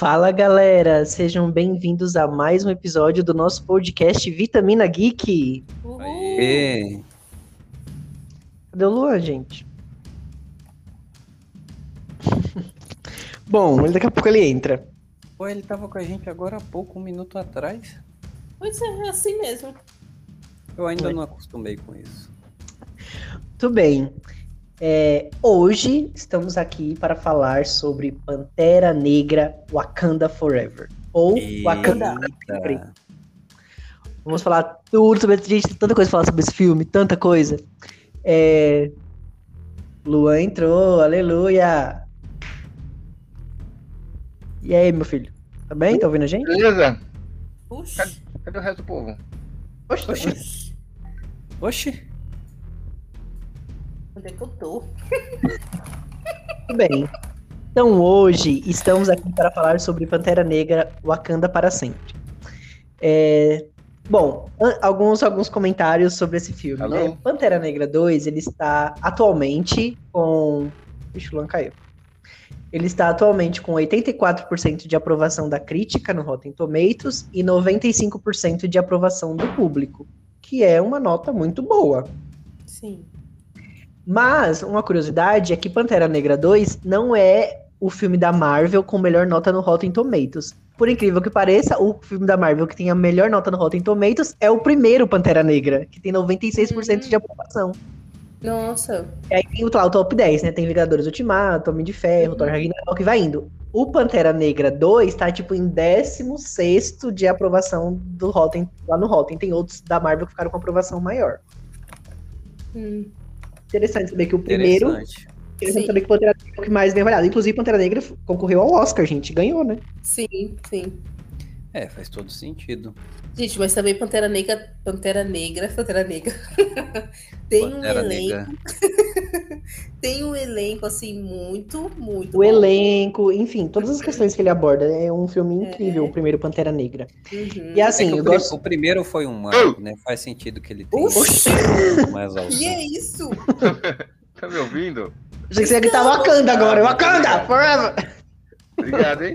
Fala galera, sejam bem-vindos a mais um episódio do nosso podcast Vitamina Geek. Aê. Cadê o Luan, gente? Bom, daqui a pouco ele entra. Pô, ele tava com a gente agora há pouco, um minuto atrás. Pois é, é assim mesmo. Eu ainda Ué. não acostumei com isso. Tudo bem. É, hoje estamos aqui para falar sobre Pantera Negra Wakanda Forever. Ou Wakanda. Eita. Vamos falar tudo sobre. Gente, tem tanta coisa pra falar sobre esse filme, tanta coisa. É... Luan entrou, aleluia! E aí, meu filho? Tá bem? Tá ouvindo a gente? Beleza? Puxa. Cadê o resto do povo? Oxe, Oxi. Oxi. Onde é que eu tô? Tudo bem. Então hoje estamos aqui para falar sobre Pantera Negra Wakanda para sempre. É, Bom, alguns, alguns comentários sobre esse filme, Alô? né? Pantera Negra 2, ele está atualmente com... Ixi, o Luan caiu. Ele está atualmente com 84% de aprovação da crítica no Rotten Tomatoes e 95% de aprovação do público, que é uma nota muito boa. Sim. Mas uma curiosidade é que Pantera Negra 2 não é o filme da Marvel com melhor nota no Rotten Tomatoes. Por incrível que pareça, o filme da Marvel que tem a melhor nota no Rotten Tomatoes é o primeiro Pantera Negra, que tem 96% de aprovação. Nossa. E aí tem o, lá, o top 10, né? Tem Vingadores Ultimato, Homem de Ferro, Uhum. Thor Ragnarok, vai indo. O Pantera Negra 2 tá, tipo, em 16º de aprovação do Rotten, lá no Rotten. Tem outros da Marvel que ficaram com aprovação maior. Hum. Interessante saber que o primeiro Interessante. Interessante Sim. saber que Pantera Negra é o que mais bem avaliado. Inclusive, Pantera Negra concorreu ao Oscar, gente. Ganhou, né? Sim, sim. É, faz todo sentido. Gente, mas também Pantera Negra. Pantera Negra. Pantera Negra. tem um Pantera elenco. Negra. Tem um elenco, assim, muito, muito. O bom. elenco, enfim, todas as questões que ele aborda. É um filme incrível, o primeiro Pantera Negra. Uhum. E assim, É eu o, gosto. o primeiro foi um né? Faz sentido que ele tenha Oxi! mais alto. E é isso? Tá me ouvindo? Achei que você ia gritar Wakanda agora. Wakanda! Forever! Obrigado, hein?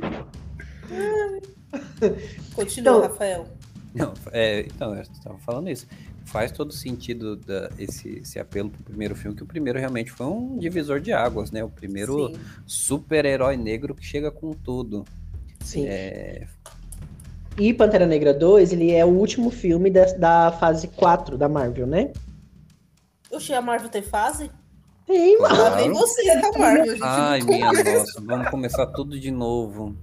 Continua, Então- Rafael. Não, é, então, eu estava falando isso. Faz todo sentido da, esse, esse apelo pro primeiro filme, que o primeiro realmente foi um divisor de águas, né? O primeiro super-herói negro que chega com tudo. Sim. É, E Pantera Negra 2, ele é o último filme da, da fase 4 da Marvel, né? Oxi, a Marvel tem fase? Tem, mano. Lá vem Claro. você com a Marvel, gente. Ai, minha nossa, vamos começar tudo de novo.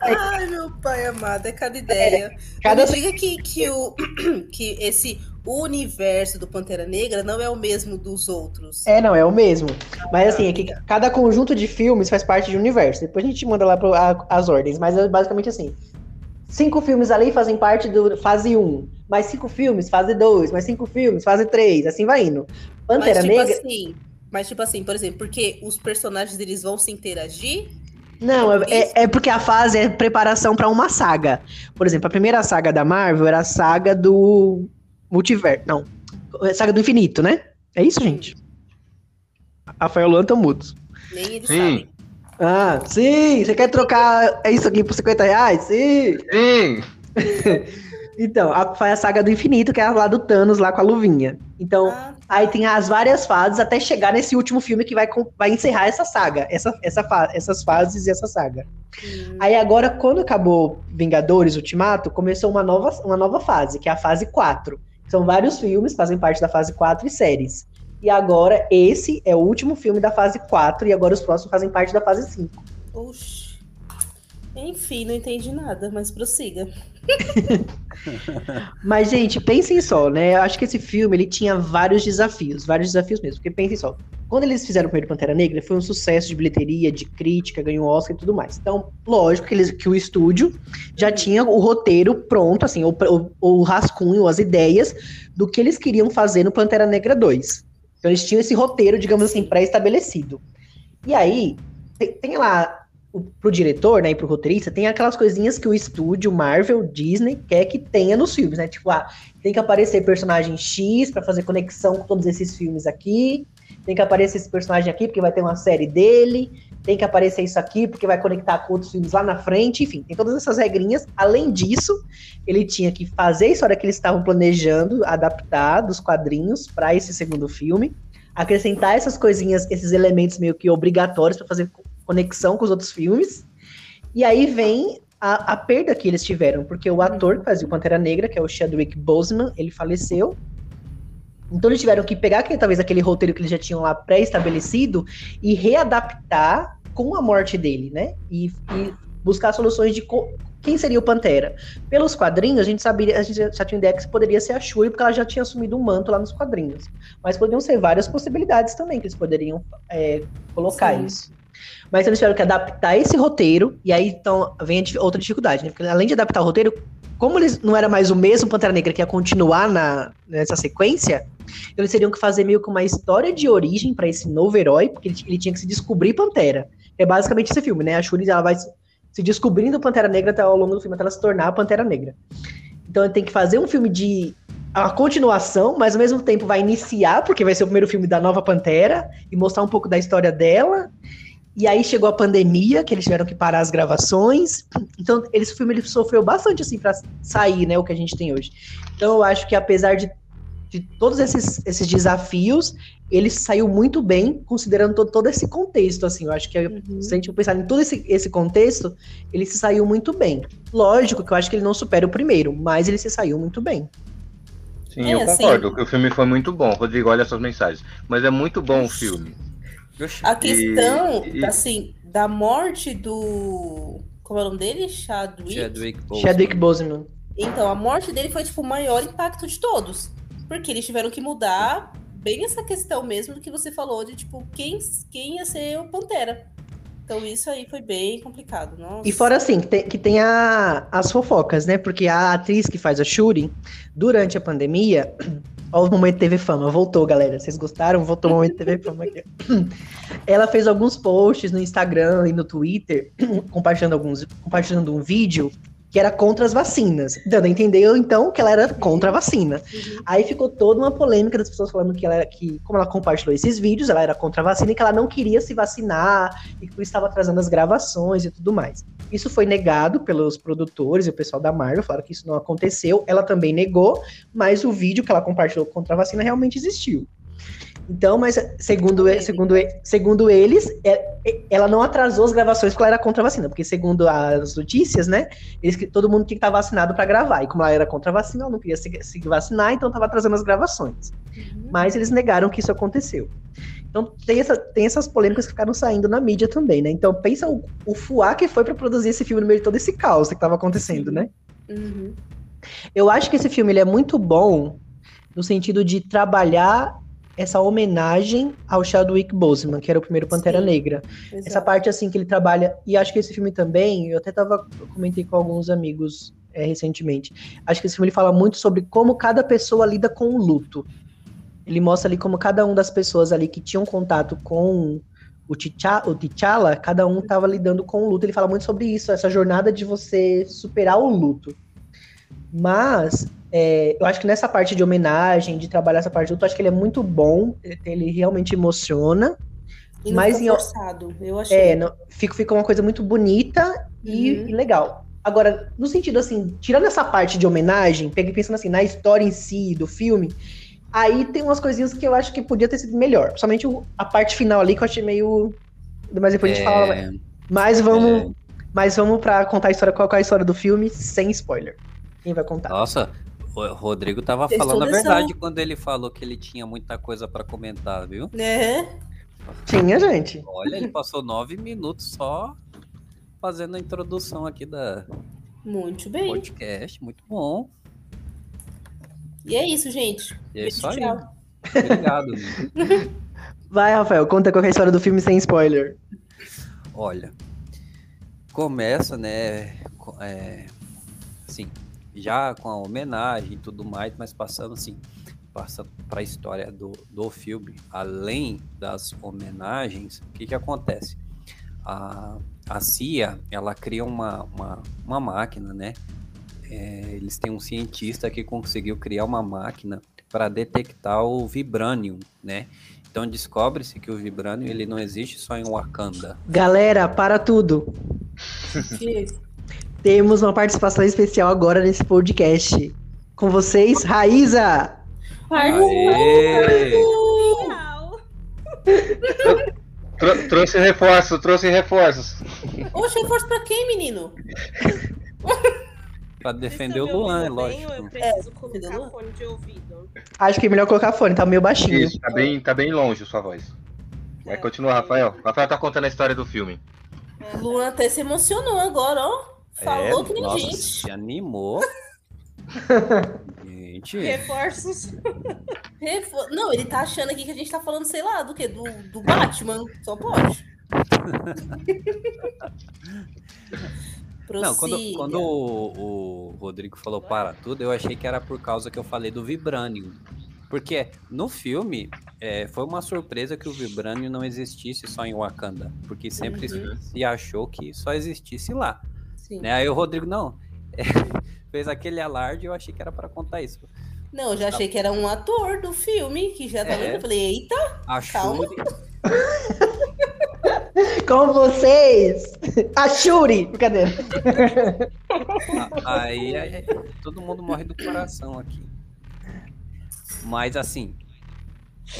Ai, meu pai amado, é cada ideia. Cada- Não me diga que, que, o, que esse universo do Pantera Negra não é o mesmo dos outros. É, não, é o mesmo. Mas assim, é que cada conjunto de filmes faz parte de um universo. Depois a gente manda lá pro, a- as ordens, mas é basicamente assim. Cinco filmes ali fazem parte do fase 1, mais cinco filmes, fase 2, mais cinco filmes, fase 3, assim vai indo. mas Pantera tipo Negra. assim, mas tipo assim, por exemplo, porque os personagens eles vão se interagir? Não, é, é- é porque a fase é preparação pra uma saga. Por exemplo, a primeira saga da Marvel era a saga do multiverso. Não, é a saga do infinito, né? É isso, gente? Rafael Luan tão mudos. Nem eles Sim. sabem. Ah, sim! Você quer trocar isso aqui por 50 reais? Sim! Sim! Então, a, foi a saga do infinito, que é a lá do Thanos, lá com a luvinha. Então, Ah, aí tem as várias fases até chegar nesse último filme que vai, vai encerrar essa saga, essa, essa fa- essas fases e essa saga. hum, Aí agora, quando acabou Vingadores Ultimato, começou uma nova, uma nova fase, que é a fase 4. São vários filmes, fazem parte da fase 4 e séries. E agora, esse é o último filme da fase 4, e agora os próximos fazem parte da fase 5. oxi. Enfim, não entendi nada, mas prossiga. Mas, gente, pensem só, né? Eu acho que esse filme ele tinha vários desafios, vários desafios mesmo. Porque pensem só, quando eles fizeram o primeiro Pantera Negra, foi um sucesso de bilheteria, de crítica, ganhou Oscar e tudo mais. Então, lógico que, eles, que o estúdio já tinha o roteiro pronto, assim, o, o, o rascunho, as ideias do que eles queriam fazer no Pantera Negra 2. Então, eles tinham esse roteiro, digamos assim, pré-estabelecido. E aí, tem, tem lá pro diretor, né, e pro roteirista, tem aquelas coisinhas que o estúdio, Marvel, Disney, quer que tenha nos filmes, né? Tipo, ah, tem que aparecer personagem X pra fazer conexão com todos esses filmes aqui, tem que aparecer esse personagem aqui porque vai ter uma série dele, tem que aparecer isso aqui porque vai conectar com outros filmes lá na frente, enfim, tem todas essas regrinhas. Além disso, ele tinha que fazer a história que eles estavam planejando, adaptar dos quadrinhos para esse segundo filme, acrescentar essas coisinhas, esses elementos meio que obrigatórios para fazer conexão com os outros filmes. E aí vem a, a, perda que eles tiveram, porque o ator que fazia o Pantera Negra, que é o Chadwick Boseman, ele faleceu. Então eles tiveram que pegar aquele, talvez aquele roteiro que eles já tinham lá pré-estabelecido e readaptar com a morte dele, né? E, e buscar soluções de quem seria o Pantera. Pelos quadrinhos, a gente sabia, a gente já tinha ideia que poderia ser a Shuri, porque ela já tinha assumido um manto lá nos quadrinhos. Mas poderiam ser várias possibilidades também que eles poderiam é, colocar Sim. isso. Mas eles tiveram que adaptar esse roteiro, e aí então vem outra dificuldade, né? Porque além de adaptar o roteiro, como eles não era mais o mesmo Pantera Negra que ia continuar na, nessa sequência, eles teriam que fazer meio que uma história de origem para esse novo herói, porque ele, ele, tinha que se descobrir Pantera. É basicamente esse filme, né? A Shuri ela vai se descobrindo Pantera Negra até ao longo do filme, até ela se tornar a Pantera Negra. Então ele tem que fazer um filme de a continuação, mas ao mesmo tempo vai iniciar, porque vai ser o primeiro filme da nova Pantera, e mostrar um pouco da história dela. E aí chegou a pandemia, que eles tiveram que parar as gravações. Então, esse filme ele sofreu bastante assim para sair, né, o que a gente tem hoje. Então, eu acho que apesar de, de todos esses, esses desafios, ele saiu muito bem, considerando todo, todo esse contexto, assim. Eu acho que uhum. se a gente pensar em todo esse, esse contexto, ele se saiu muito bem. Lógico que eu acho que ele não supera o primeiro, mas ele se saiu muito bem. Sim, é, eu concordo assim... que o filme foi muito bom. Rodrigo, olha essas mensagens. Mas é muito bom o filme. A questão, e, assim, da morte do. Como é o nome dele? Chadwick? Chadwick Boseman. Chadwick Boseman. Então, a morte dele foi, tipo, o maior impacto de todos. Porque eles tiveram que mudar bem essa questão mesmo do que você falou, de, tipo, quem, quem ia ser o Pantera. Então isso aí foi bem complicado. Nossa. E fora assim, que tem, que tem a, as fofocas, né? Porque a atriz que faz a Shuri, durante a pandemia, Olha o momento TV Fama, voltou, galera. Vocês gostaram? Voltou o momento TV Fama aqui. Ela fez alguns posts no Instagram e no Twitter, compartilhando alguns, compartilhando um vídeo que era contra as vacinas. Dando a entender, então, que ela era contra a vacina. Uhum. Aí ficou toda uma polêmica das pessoas falando que ela era que, como ela compartilhou esses vídeos, ela era contra a vacina e que ela não queria se vacinar e que estava atrasando as gravações e tudo mais. Isso foi negado pelos produtores e o pessoal da Marvel, falaram que isso não aconteceu. Ela também negou, mas o vídeo que ela compartilhou contra a vacina realmente existiu. Então, mas segundo, segundo, segundo eles, é, é, ela não atrasou as gravações porque ela era contra a vacina, porque segundo as notícias, né, eles, todo mundo tinha que estar vacinado para gravar, e como ela era contra a vacina, ela não queria se, se vacinar, então estava atrasando as gravações. Uhum. Mas eles negaram que isso aconteceu. Então tem, essa, tem essas polêmicas que ficaram saindo na mídia também, né? Então pensa o, o fuá que foi para produzir esse filme no meio de todo esse caos que estava acontecendo, né? Uhum. Eu acho que esse filme ele é muito bom no sentido de trabalhar essa homenagem ao Chadwick Boseman, que era o primeiro Pantera Sim, Negra. Exato. Essa parte assim que ele trabalha, e acho que esse filme também, eu até tava eu comentei com alguns amigos é, recentemente. Acho que esse filme ele fala muito sobre como cada pessoa lida com o luto. Ele mostra ali como cada uma das pessoas ali que tinham contato com o T'Challa, cada um estava lidando com o luto. Ele fala muito sobre isso, essa jornada de você superar o luto. Mas é, eu acho que nessa parte de homenagem, de trabalhar essa parte do luto, acho que ele é muito bom, ele realmente emociona. E mas em forçado, eu achei. É, não, fica, fica uma coisa muito bonita e, uhum. e, legal. Agora, no sentido assim, tirando essa parte de homenagem, peguei pensando assim, na história em si do filme, aí tem umas coisinhas que eu acho que podia ter sido melhor. Principalmente a parte final ali que eu achei meio. Mas depois é... a gente fala. É. Mas vamos. É... Mas vamos pra contar a história, qual é a história do filme, sem spoiler. Quem vai contar? Nossa, o Rodrigo tava falando a verdade quando ele falou que ele tinha muita coisa para comentar, viu? É. Tinha, gente. Olha, ele passou nove minutos só fazendo a introdução aqui da muito bem podcast, muito bom. E é isso, gente. E é isso aí. Tchau. Obrigado. Vai, Rafael, conta qual é a história do filme sem spoiler. Olha, começa, né? É, assim, já com a homenagem e tudo mais, mas passando assim, passa para a história do, do filme, além das homenagens, o que que acontece? A, a CIA, ela cria uma, uma, uma máquina, né? É, eles têm um cientista que conseguiu criar uma máquina para detectar o vibranium, né? Então descobre-se que o Vibranium ele não existe só em Wakanda. Galera, para tudo. Temos uma participação especial agora nesse podcast. Com vocês, Raíza! Aê! Trouxe reforço, trouxe reforços. Oxe, reforço pra quem, menino? Pra defender o Luan, é lógico. Eu preciso defender o colocar Luan? fone de ouvido. Acho que é melhor colocar fone, tá meio baixinho. Isso, tá bem, tá bem longe sua voz. Vai, continua, Rafael. Rafael tá contando a história do filme. Luan até se emocionou agora, ó. Falou É, que nem nossa, gente. se animou. gente, Reforços. Refo- Não, ele tá achando aqui que a gente tá falando, sei lá, do quê? Do, do Batman. Só pode. Não, quando, quando o, o Rodrigo falou para tudo, eu achei que era por causa que eu falei do Vibranium. Porque no filme é, foi uma surpresa que o Vibranium não existisse só em Wakanda. Porque sempre Uhum. se achou que só existisse lá. Sim. Né? Aí o Rodrigo, não, é, fez aquele alarde e eu achei que era para contar isso. Não, eu já achei que era um ator do filme que já tava É. Eu falei, eita, A Calma. Com vocês, a Shuri! Brincadeira. a- aí, aí todo mundo morre do coração aqui. Mas assim,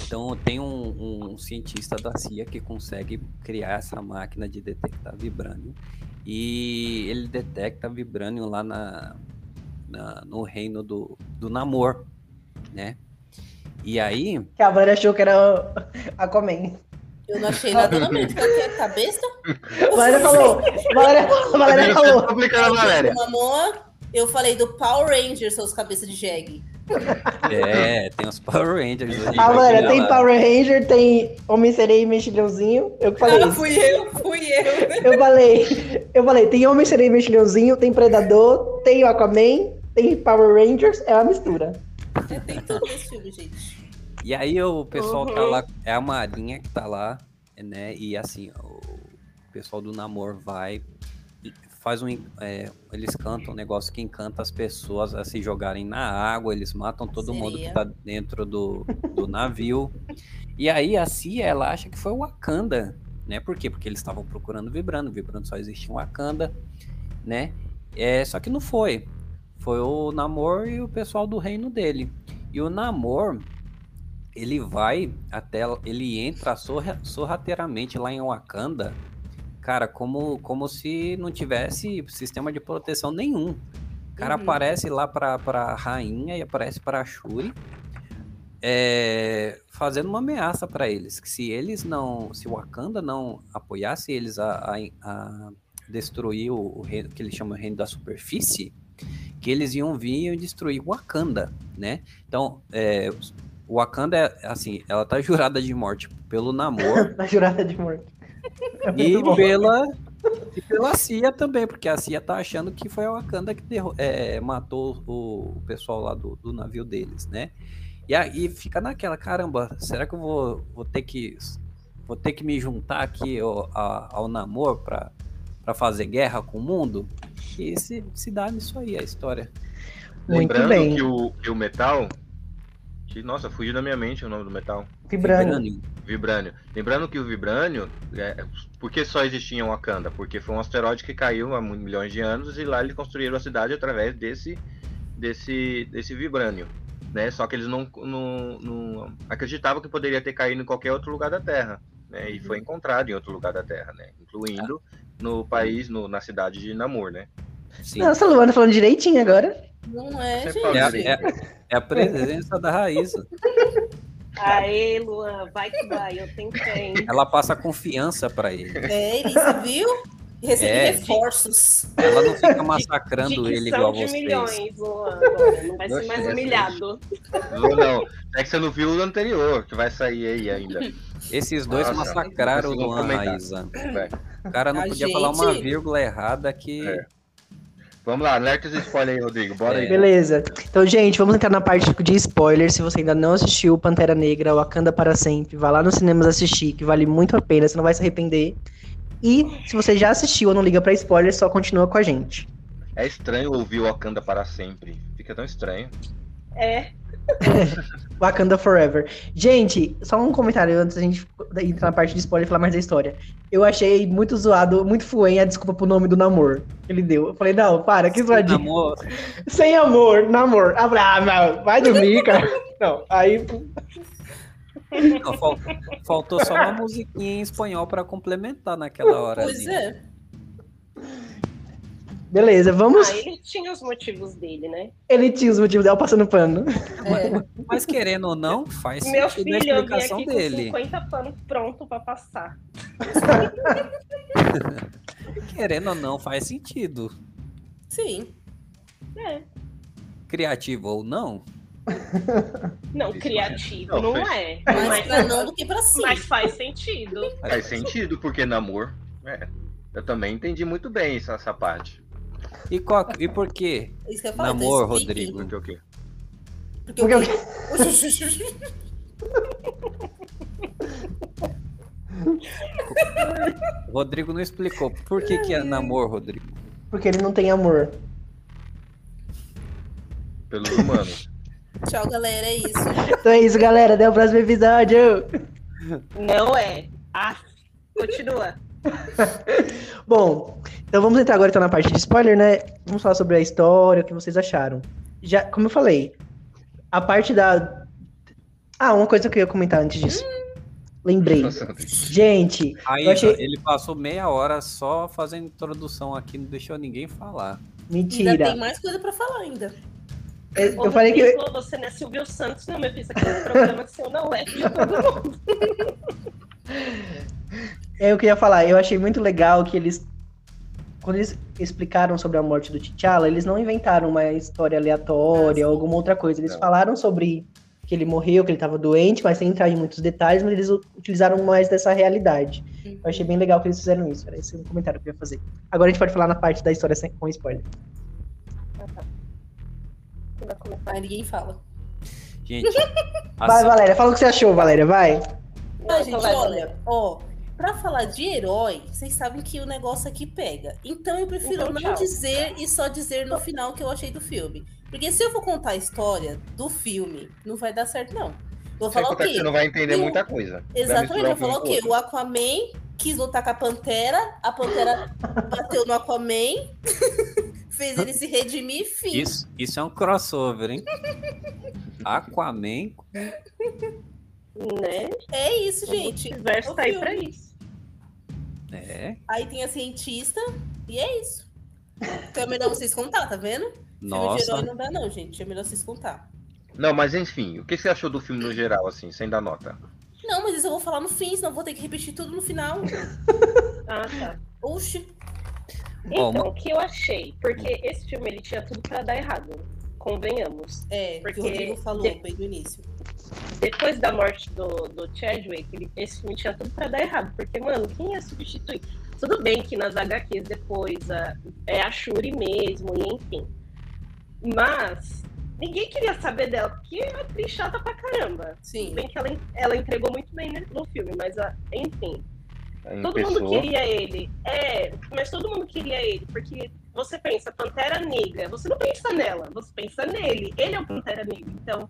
então tem um, um cientista da CIA que consegue criar essa máquina de detectar vibrânio e ele detecta vibrânio lá na, na- no reino do, do Namor, né? E aí, Que a Vânia achou que era Aquaman. eu não achei nada na mente. Qual que é a cabeça? A Valéria falou. A Valéria, a Valéria falou. a Valéria. Mamoa, eu falei do Power Rangers, seus cabeças de jegue. é, tem os Power Rangers. a gente A vai Valéria chegar tem lá. Power Ranger, tem Homem-Sereia e Mexilhãozinho. Eu que falei Ah, fui eu, fui eu. Eu falei, eu falei, tem Homem-Sereia e Mexilhãozinho, tem Predador, tem Aquaman, tem Power Rangers, é uma mistura. É, tem tudo nesse filme, gente. E aí o pessoal tá Uhum. lá, é a Marinha que tá lá, né? E assim, o pessoal do Namor vai faz um. é, eles cantam um negócio que encanta as pessoas a se jogarem na água, eles matam todo mundo que tá dentro do, do navio. E aí a Cia, ela acha que foi o Wakanda, né? Por quê? Porque eles estavam procurando Vibrando, Vibrando só existia em Wakanda, né? É, só que não foi. Foi o Namor e o pessoal do reino dele. E o Namor, ele vai até. Ele entra sorra- sorrateiramente lá em Wakanda, cara, como, como se não tivesse sistema de proteção nenhum. O cara Uhum. aparece lá pra, pra rainha e aparece pra Shuri. é, fazendo uma ameaça pra eles, que se eles não, se o Wakanda não apoiasse eles a, a- a destruir o, o reino que eles chamam de reino da superfície, que eles iam vir e destruir Wakanda, né? Então, é, o Wakanda é assim, ela tá jurada de morte pelo Namor Na jurada de morte. É e bom. pela e pela CIA também, porque a CIA tá achando que foi a Wakanda que derro- é, matou o, o pessoal lá do, do navio deles, né? E aí fica naquela, caramba, será que eu vou, vou ter que vou ter que me juntar aqui ao, a- ao Namor pra, pra fazer guerra com o mundo? E se, se dá nisso aí a história. Muito Lembrando bem. Que, o, que o metal. Que, nossa, fugiu da minha mente o nome do metal. Vibrando. Vibranium. Vibrânio. Lembrando que o Vibrânio, é, por que só existia em Wakanda? Porque foi um asteroide que caiu há milhões de anos e lá eles construíram a cidade através desse, desse, desse Vibrânio. Né? Só que eles não, não, não acreditavam que poderia ter caído em qualquer outro lugar da Terra. Né? E foi encontrado em outro lugar da Terra, né? incluindo no país, no, na cidade de Namor. Né? Sim. Nossa, a Luana falando direitinho agora. Não é, Você gente. fala É, é- é a presença da Raíza. Aê, Luan, vai que vai, eu tenho fé. Ela passa confiança pra ele. É, ele você viu? Recebi É, reforços. Ela não fica massacrando Dicção ele igual a de vocês. milhões, Luan, agora. Não vai ser mais humilhado. Não, não. É que você não viu o anterior, que vai sair aí ainda. Esses dois Nossa, massacraram o Luan. Raíza. Vai. O cara não A podia falar uma gente- vírgula errada que. É. Vamos lá, alerta os spoiler aí, Rodrigo. Bora É. aí. Beleza. Então, gente, vamos entrar na parte de spoilers. Se você ainda não assistiu Pantera Negra, Wakanda para sempre, vá lá nos cinemas assistir, que vale muito a pena, você não vai se arrepender. E se você já assistiu ou não liga pra spoilers, só continua com a gente. É estranho ouvir o Wakanda para sempre. Fica tão estranho. É, Wakanda Forever. Gente, só um comentário antes da gente entrar na parte de spoiler e falar mais da história. Eu achei muito zoado, muito fuem a desculpa pro nome do namoro que ele deu. Eu falei, não, para, que zoadinho. Namor, Sem amor, namor. Ah, não, vai dormir, cara. Não, aí. não, fal- faltou só uma musiquinha em espanhol pra complementar naquela hora. Pois ali. é. Beleza, vamos. ah, ele tinha os motivos dele, né? Ele tinha os motivos dela passando pano. é. Mas querendo ou não, faz Meu filho, eu vim explicação aqui com dele. 50 panos pronto pra passar. Querendo ou não, faz sentido. Sim. É. Criativo ou não, Não, Isso, criativo não, não, é. Mais Mas, pra não do que pra sim. mas faz sentido. Faz sentido, porque namor. É. Eu também entendi muito bem essa, essa parte. E, qual- e por quê? Isso que eu então Namor, explique. Rodrigo. Porque o quê? Porque, Porque o quê? O Rodrigo não explicou. Por que, que é namor, Rodrigo? Porque ele não tem amor. Pelos humanos. Tchau, galera. É isso. Então é isso, galera. Até o próximo episódio. Não é. Ah, continua. Bom, então vamos entrar agora então na parte de spoiler, né? Vamos falar sobre a história, o que vocês acharam. Já, como eu falei, a parte da. Ah, uma coisa que eu ia comentar antes disso. Lembrei. Gente, Aí achei. ele passou meia hora só fazendo introdução aqui, não deixou ninguém falar. Ainda tem Mentira. mais coisa pra falar ainda. Eu, eu falei que. Você não é Silvio Santos, não, meu filho. Isso aqui é um programa seu, não é de todo mundo. Eu queria falar, eu achei muito legal que eles. Quando eles explicaram sobre a morte do T'Challa, eles não inventaram uma história aleatória Ah, ou alguma outra coisa. Eles Não. falaram sobre que ele morreu, que ele estava doente, mas sem entrar em muitos detalhes, mas eles utilizaram mais dessa realidade. Eu achei bem legal que eles fizeram isso. Era esse o comentário que eu ia fazer. Agora a gente pode falar na parte da história sem, com spoiler. Você vai começar. Mas ninguém fala. Gente, Vai, Valéria, fala o que você achou, Valéria, vai. Não, Ah, gente, vai, olha, ó, pra falar de herói, vocês sabem que o negócio aqui pega. Então eu prefiro Então, não dizer e só dizer no final o que eu achei do filme. Porque se eu for contar a história do filme, não vai dar certo, não. Vou Sem falar o quê? você não vai entender Eu- muita coisa. Exatamente, eu vou falar o quê? O Aquaman quis lutar com a Pantera, a Pantera bateu no Aquaman, fez ele se redimir e fim. isso, isso é um crossover, hein? Aquaman. Né? É isso, gente. O universo tá aí pra isso. É. Aí tem a cientista e é isso. Então é melhor vocês contar, tá vendo? Filme de Nossa. herói não dá, não, gente. É melhor vocês contar. Não, mas enfim, o que você achou do filme no geral, assim, sem dar nota? Não, mas isso eu vou falar no fim, senão vou ter que repetir tudo no final. Ah, tá. Oxi. Bom, Então, o que eu achei? Porque esse filme ele tinha tudo pra dar errado. Convenhamos. É, Porque o Rodrigo falou de- bem no início. Depois da morte do, do Chadwick, ele- esse filme tinha tudo pra dar errado. Porque, mano, quem ia substituir? Tudo bem que nas HQs depois a- é a Shuri mesmo, e enfim. Mas ninguém queria saber dela, porque é uma atriz chata pra caramba. Sim. Tudo bem que ela, ela entregou muito bem né, no filme, mas ah, enfim. Em Todo pessoa, mundo queria ele. É, mas todo mundo queria ele, porque você pensa Pantera Negra, você não pensa nela, você pensa nele. Ele é o Pantera Negra. Então,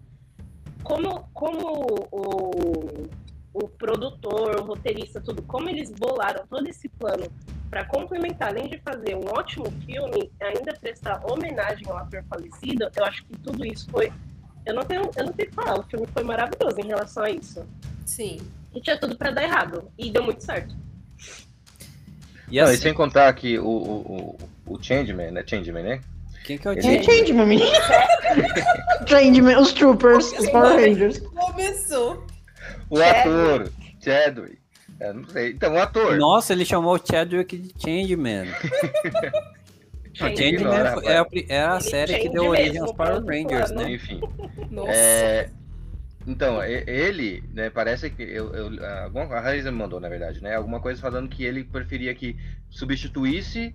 como, como o, o produtor, o roteirista, tudo, como eles bolaram todo esse plano para complementar, além de fazer um ótimo filme, ainda prestar homenagem ao ator falecido, eu acho que tudo isso foi. Eu não tenho, eu não tenho o que falar, o filme foi maravilhoso em relação a isso. Sim. E tinha tudo para dar errado. E deu muito certo. E Não, e sem contar que o, o, o, o Changeman, né? Changeman, né? Quem que é o? Changeman. Changeman, os Troopers, os Power Rangers. Começou. O ator, Chadwick. É, não sei. Então, o ator. Nossa, ele chamou o Chadwick de Changeman. Changeman Ignora, é a, é a série que deu origem aos Power Rangers, né? Enfim. Nossa. É, então, ele, né, parece que eu, eu, alguma, a Raíssa me mandou, na verdade, né? Alguma coisa falando que ele preferia que substituísse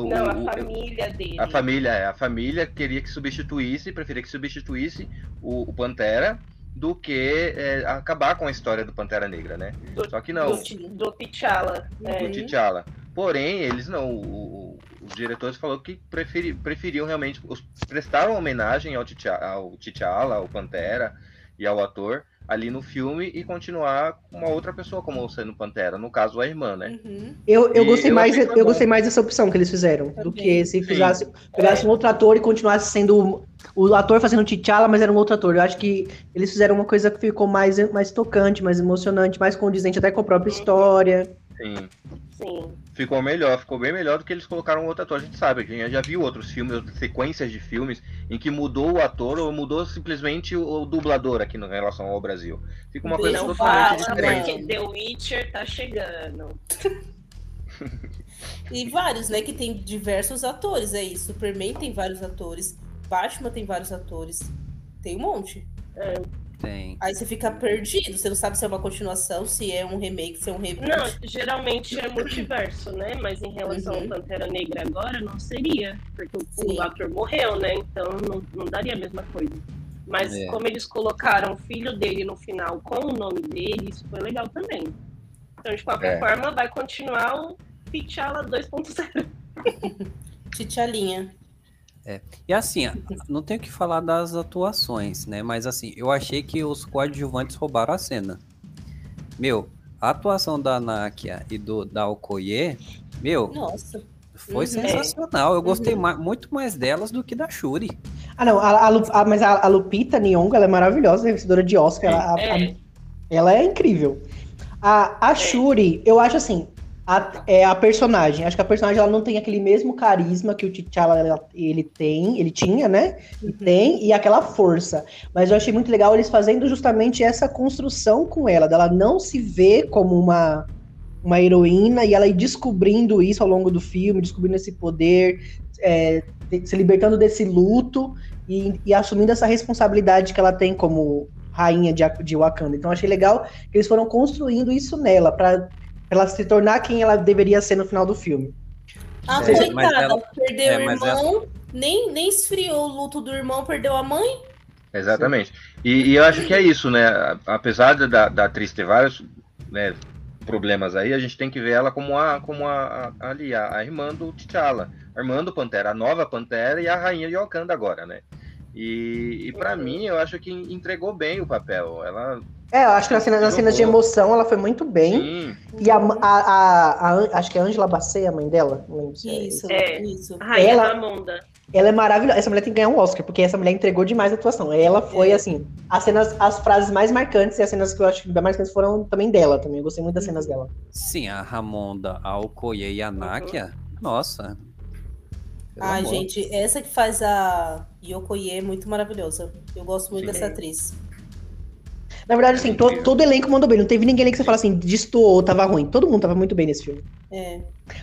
o, Não, o- a família dele. a família, é, a família queria que substituísse, preferia que substituísse o, o Pantera do que é, acabar com a história do Pantera Negra, né? Do- Só que não, Do, do T'Challa. do É. T'Challa. Porém, eles não. O, o, os diretores falaram que preferi, preferiam realmente. Os, prestaram homenagem ao, T'Challa, ao Pantera e ao ator ali no filme e continuar com uma outra pessoa como sendo Pantera, no caso a irmã, né? Uhum. Eu, eu gostei eu mais, eu bom. gostei mais dessa opção que eles fizeram, do Também. que se fizesse, pegasse um outro ator e continuasse sendo o, o ator fazendo T'Challa, mas era um outro ator. Eu acho que eles fizeram uma coisa que ficou mais, mais tocante, mais emocionante, mais condizente até com a própria história. Sim. Sim. Ficou melhor, ficou bem melhor do que eles colocaram outro ator. A gente sabe, a gente já viu outros filmes, outras sequências de filmes em que mudou o ator ou mudou simplesmente o, o dublador aqui no em relação ao Brasil. Fica uma coisa Não Não totalmente fala, diferente. porque The Witcher tá chegando. E vários, né? Que tem diversos atores aí. Superman tem vários atores. Batman tem vários atores. Tem um monte. Tem. Aí você fica perdido. Você não sabe se é uma continuação, se é um remake, se é um reboot. Não, geralmente é multiverso, né? Mas em relação Uhum. ao Pantera Negra agora, não seria. Porque o, Sim. o ator morreu, né? Então não, não daria a mesma coisa. Mas É. como eles colocaram o filho dele no final com o nome dele, isso foi legal também. Então, de qualquer É. forma, vai continuar o T'Challa 2.0. Titialinha. E assim, não tenho que falar das atuações, né? Mas assim, eu achei que os coadjuvantes roubaram a cena. Meu, a atuação da Nakia e do da Okoye, meu, Nossa. foi Uhum. sensacional. Eu gostei ma- muito mais delas do que da Shuri. Ah, não, a, a a- mas a, a Lupita Nyong'o, ela é maravilhosa, vencedora de Oscar. Ela, a- a- É. ela é incrível. A, a Shuri, eu acho assim, a, é a personagem. Acho que a personagem ela não tem aquele mesmo carisma que o T'Challa ele tem, ele tinha, né? E tem, e aquela força. Mas eu achei muito legal eles fazendo justamente essa construção com ela, dela não se ver como uma, uma heroína e ela ir descobrindo isso ao longo do filme, descobrindo esse poder, é, se libertando desse luto e, e assumindo essa responsabilidade que ela tem como rainha de, de Wakanda. Então eu achei legal que eles foram construindo isso nela, pra ela se tornar quem ela deveria ser no final do filme. A É, mas coitada ela- perdeu é, o irmão, nem, nem esfriou o luto do irmão, perdeu a mãe. Exatamente. E, e eu acho que é isso, né? Apesar da, da atriz ter vários né, problemas aí, a gente tem que ver ela como a, como a, a- ali, a, a irmã do T'Challa, a irmã do Pantera, a nova Pantera e a rainha de Wakanda agora, né? E, e para mim, eu acho que entregou bem o papel. Ela, É, eu acho que nas cenas, nas cenas de emoção ela foi muito bem. sim, E a, a, a- a acho que é a Angela Bassett, a mãe dela, não lembro se é Isso, É. isso. A Rainha Ela- Ramonda. Ela é maravilhosa. Essa mulher tem que ganhar um Oscar, porque essa mulher entregou demais a atuação. Ela foi, É. assim, as cenas, as frases mais marcantes e as cenas que eu acho que mais marcantes foram também dela também. Eu gostei muito das Uhum. cenas dela. Sim, a Ramonda, a Okoye e a Nakia, nossa. Pelo Ai, amor. gente, essa que faz a Yokoye é muito maravilhosa. Eu gosto muito Sim. dessa atriz. Na verdade, assim, to- todo elenco mandou bem. Não teve ninguém ali que você fala assim, destoou, tava ruim. Todo mundo tava muito bem nesse filme. É.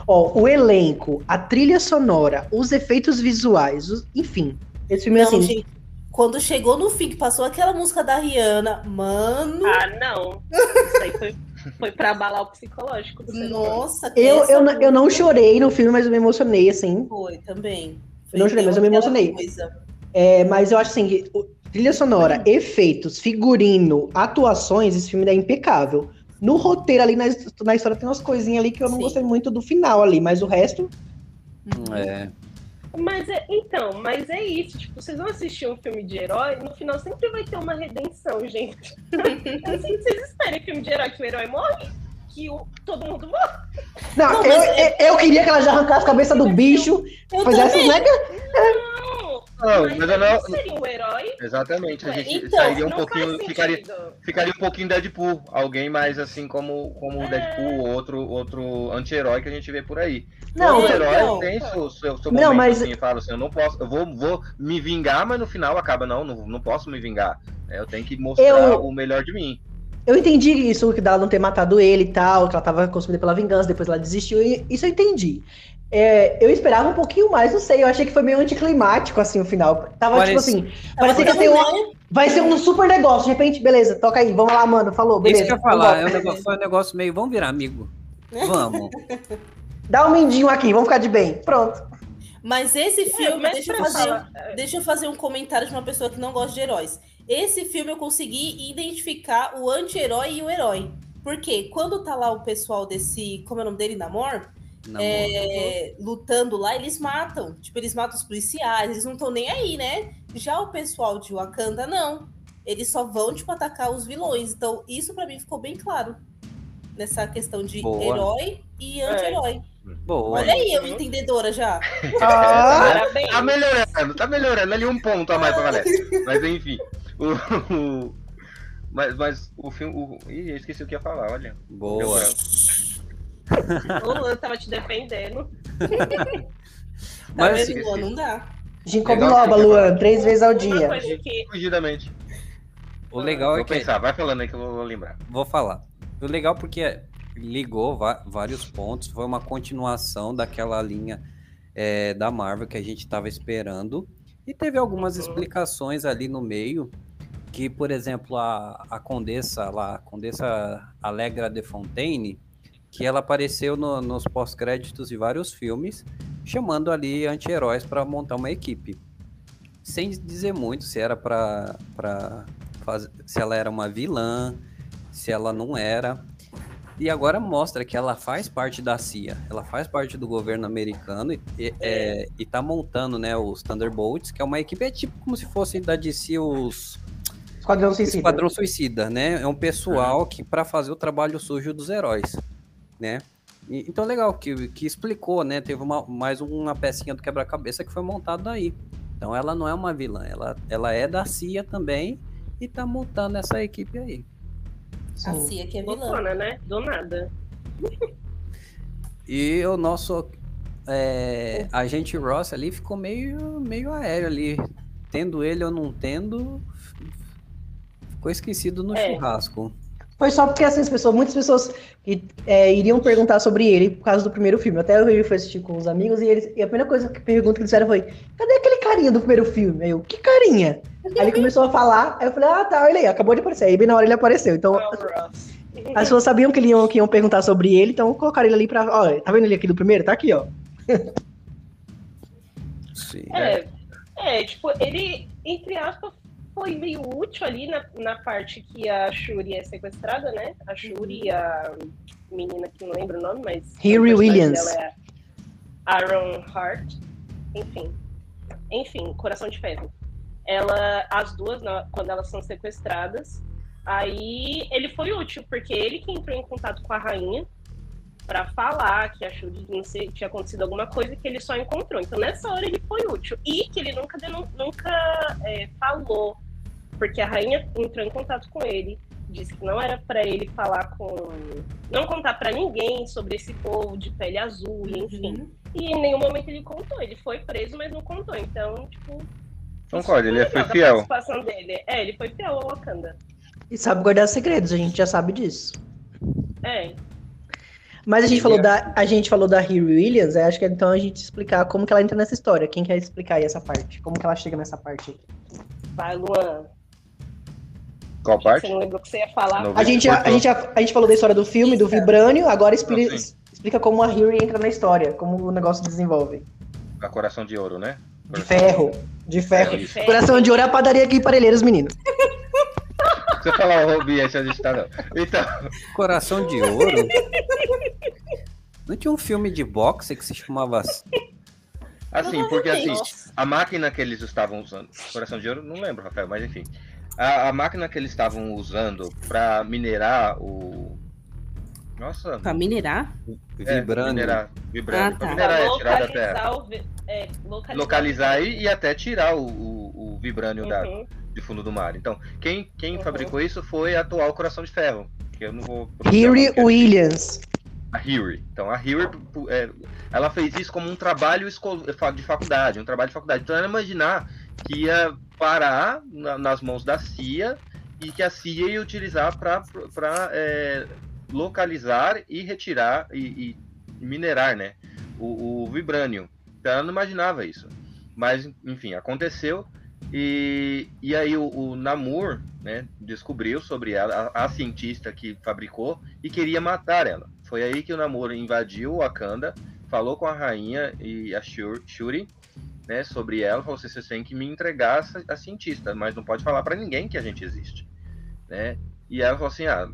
Ó, o elenco, a trilha sonora, os efeitos visuais, os- enfim. Esse filme, Não, assim, gente, quando chegou no fim, que passou aquela música da Rihanna, mano, Ah, não. Isso aí foi, foi pra abalar o psicológico nossa, que eu, eu, não- eu não chorei no filme, mas eu me emocionei, assim. Foi também. Eu não chorei, mas eu me emocionei. coisa. É, mas eu acho assim, trilha sonora, efeitos, figurino, atuações, esse filme é impecável. No roteiro ali, na, na história, tem umas coisinhas ali que eu não Sim. gostei muito do final ali, mas o resto. É, Mas é, então, mas é isso. Tipo, vocês vão assistir um filme de herói, no final sempre vai ter uma redenção, gente. É assim que vocês esperam filme de herói que o herói morre, que o, todo mundo morre. Não, Não, eu, mas eu, eu queria que ela já arrancasse a cabeça do bicho, Eu fizesse também. né? Não, Não, mas mas eu aí não- não seria um herói. exatamente. A gente Então, sairia um não pouquinho, ficaria, ficaria um pouquinho Deadpool. Alguém mais assim como, como o É. Deadpool ou outro, outro anti-herói que a gente vê por aí. Não, o é, herói então. tem seu, seu, seu Não, momento mas- assim, fala assim, eu não posso, eu vou, vou me vingar, mas no final acaba, não, não, não posso me vingar. É, Eu tenho que mostrar Eu- o melhor de mim. Eu entendi isso, que dela não ter matado ele e tal, que ela tava consumida pela vingança, depois ela desistiu, e isso eu entendi. É, eu esperava um pouquinho mais, não sei, eu achei que foi meio anticlimático, assim, o final. Tava, Parece- tipo assim, parecia que um, vai ser um super negócio, de repente, beleza, toca aí, vamos lá, mano, falou, isso beleza. que eu ia falar, é um negócio, foi um negócio meio, vamos virar amigo. Vamos. Dá um mindinho aqui, vamos ficar de bem, pronto. Mas esse filme, mas deixa, eu fazer, falar- deixa eu fazer um comentário de uma pessoa que não gosta de heróis. Esse filme eu consegui identificar o anti-herói e o herói. Porque quando tá lá o pessoal desse. Como é o nome dele? Namor? É, lutando lá, eles matam. Tipo, eles matam os policiais, eles não estão nem aí, né? Já o pessoal de Wakanda, não. Eles só vão, tipo, atacar os vilões. Então, isso pra mim ficou bem claro. Nessa questão de Boa. herói e anti-herói. Boa. Olha aí, eu entendedora já. Ah. Tá melhorando, tá melhorando. Ali um ponto a mais pra galera. Mas enfim. O, o- mas, mas o filme. O, ih, eu esqueci o que ia falar, olha. Boa. O Luan tava te defendendo. Tá Mas, vendo, Luan? Não dá. Ginkgo biloba, Luan, três vezes ao dia. que. Fugidamente. o legal é Vou que. pensar, vai falando aí que eu vou vou lembrar. Vou falar. O legal porque ligou vários pontos, foi uma continuação daquela linha é, da Marvel que a gente estava esperando. E teve algumas explicações ali no meio, que, por exemplo, a, a Condessa lá, a Condessa Allegra de Fontaine, que ela apareceu no- nos pós-créditos de vários filmes, chamando ali anti-heróis para montar uma equipe. Sem dizer muito se era para fazer, se ela era uma vilã, se ela não era. E agora mostra que ela faz parte da CIA, ela faz parte do governo americano e, e, é, e tá montando né, os Thunderbolts, que é uma equipe, é tipo como se fosse da DC os Esquadrão Suicida. Esquadrão Suicida, né? É um pessoal que para fazer o trabalho sujo dos heróis, né? E- então legal que, que explicou, né? Teve uma, mais uma pecinha do quebra-cabeça que foi montado aí. Então ela não é uma vilã, ela, ela é da CIA também e tá montando essa equipe aí. A. Cia que é vilã. Loucona, né? Do nada. E o nosso é, agente Ross ali ficou meio, meio aéreo ali. Tendo ele ou não tendo, ficou esquecido no É. churrasco. Foi só porque assim, as pessoas, muitas pessoas que, é, iriam perguntar sobre ele por causa do primeiro filme. Até eu fui assistir com os amigos e, eles, e a primeira coisa que pergunta que eles fizeram foi: cadê aquele carinha do primeiro filme? Aí eu, que carinha? Aí ele começou a falar, aí eu falei, ah, tá, olha aí, acabou de aparecer. Aí bem na hora ele apareceu. Então, as pessoas sabiam que, ele iam, que iam perguntar sobre ele, então colocaram ele ali pra. Ó, tá vendo ele aqui do primeiro? Tá aqui, ó. Sim. É, é, tipo, ele, entre aspas, foi meio útil ali na, na parte que a Shuri é sequestrada, né? A Shuri, a menina que não lembro o nome, mas. Personagem Williams. dela é Aaron Hart. Enfim. Enfim, Coração de Ferro. Ela, as duas, na- quando elas são sequestradas, aí ele foi útil, porque ele que entrou em contato com a rainha pra falar que a Shuri não sei, tinha acontecido alguma coisa que ele só encontrou. Então nessa hora ele foi útil. E que ele nunca, nunca é, falou, porque a rainha entrou em contato com ele, disse que não era pra ele falar com. não contar pra ninguém sobre esse povo de pele azul, e enfim. Uhum. E em nenhum momento ele contou. Ele foi preso, mas não contou. Então, tipo. Concordo, ele isso foi fiel. participação dele. É, ele foi fiel ao Wakanda. E sabe guardar segredos, a gente já sabe disso. É. Mas a gente falou é- da a gente falou da Riri Williams, é, acho que é então a gente explicar como que ela entra nessa história. Quem quer explicar aí essa parte? Como que ela chega nessa parte? aí? Vai, Luan. Qual parte? Você não lembrou o que você ia falar? A gente, a, a gente, a, a gente falou da história do filme, do. Vibrânio, agora expli- sim. explica como a Riri entra na história, como o negócio desenvolve. A Coração de Ouro, né? De ferro. De ferro. É. Coração de ouro é a padaria aqui em Parelheiros, meninos. Se eu falar o ambiente onde está, não. Então, Coração de Ouro? Não tinha um filme de boxe que se chamava assim? assim, porque assim, Nossa. a máquina que eles estavam usando. Coração de Ouro, não lembro, Rafael, mas enfim. A, a máquina que eles estavam usando para minerar o. Nossa, Pra minerar? é, Vibrando. minerar, vibrando. Ah, Pra tá. minerar Pra é tirar da terra. localizar o. vi- É, localizar, Localizar e, e até tirar o, o, o vibrânio da, Uhum. de fundo do mar. Então, quem, quem Uhum. fabricou isso foi a atual Coração de Ferro. Que eu não vou. é- Williams. A Hiri. Então, a Hiri, pu- é, ela fez isso como um trabalho de faculdade, um trabalho de faculdade. Então, ela imaginar que ia parar na- nas mãos da CIA e que a CIA ia utilizar para localizar e retirar e, e minerar, né, o, o vibrânio. Então, ela não imaginava isso. Mas, enfim, aconteceu. E, e aí o, o Namor, né, descobriu sobre ela, a, a cientista que fabricou, e queria matar ela. Foi aí que o Namor invadiu o Wakanda, falou com a rainha e a Shuri né, sobre ela, falou assim, você tem que me entregar essa, a cientista, mas não pode falar para ninguém que a gente existe, né? E ela falou assim, ah,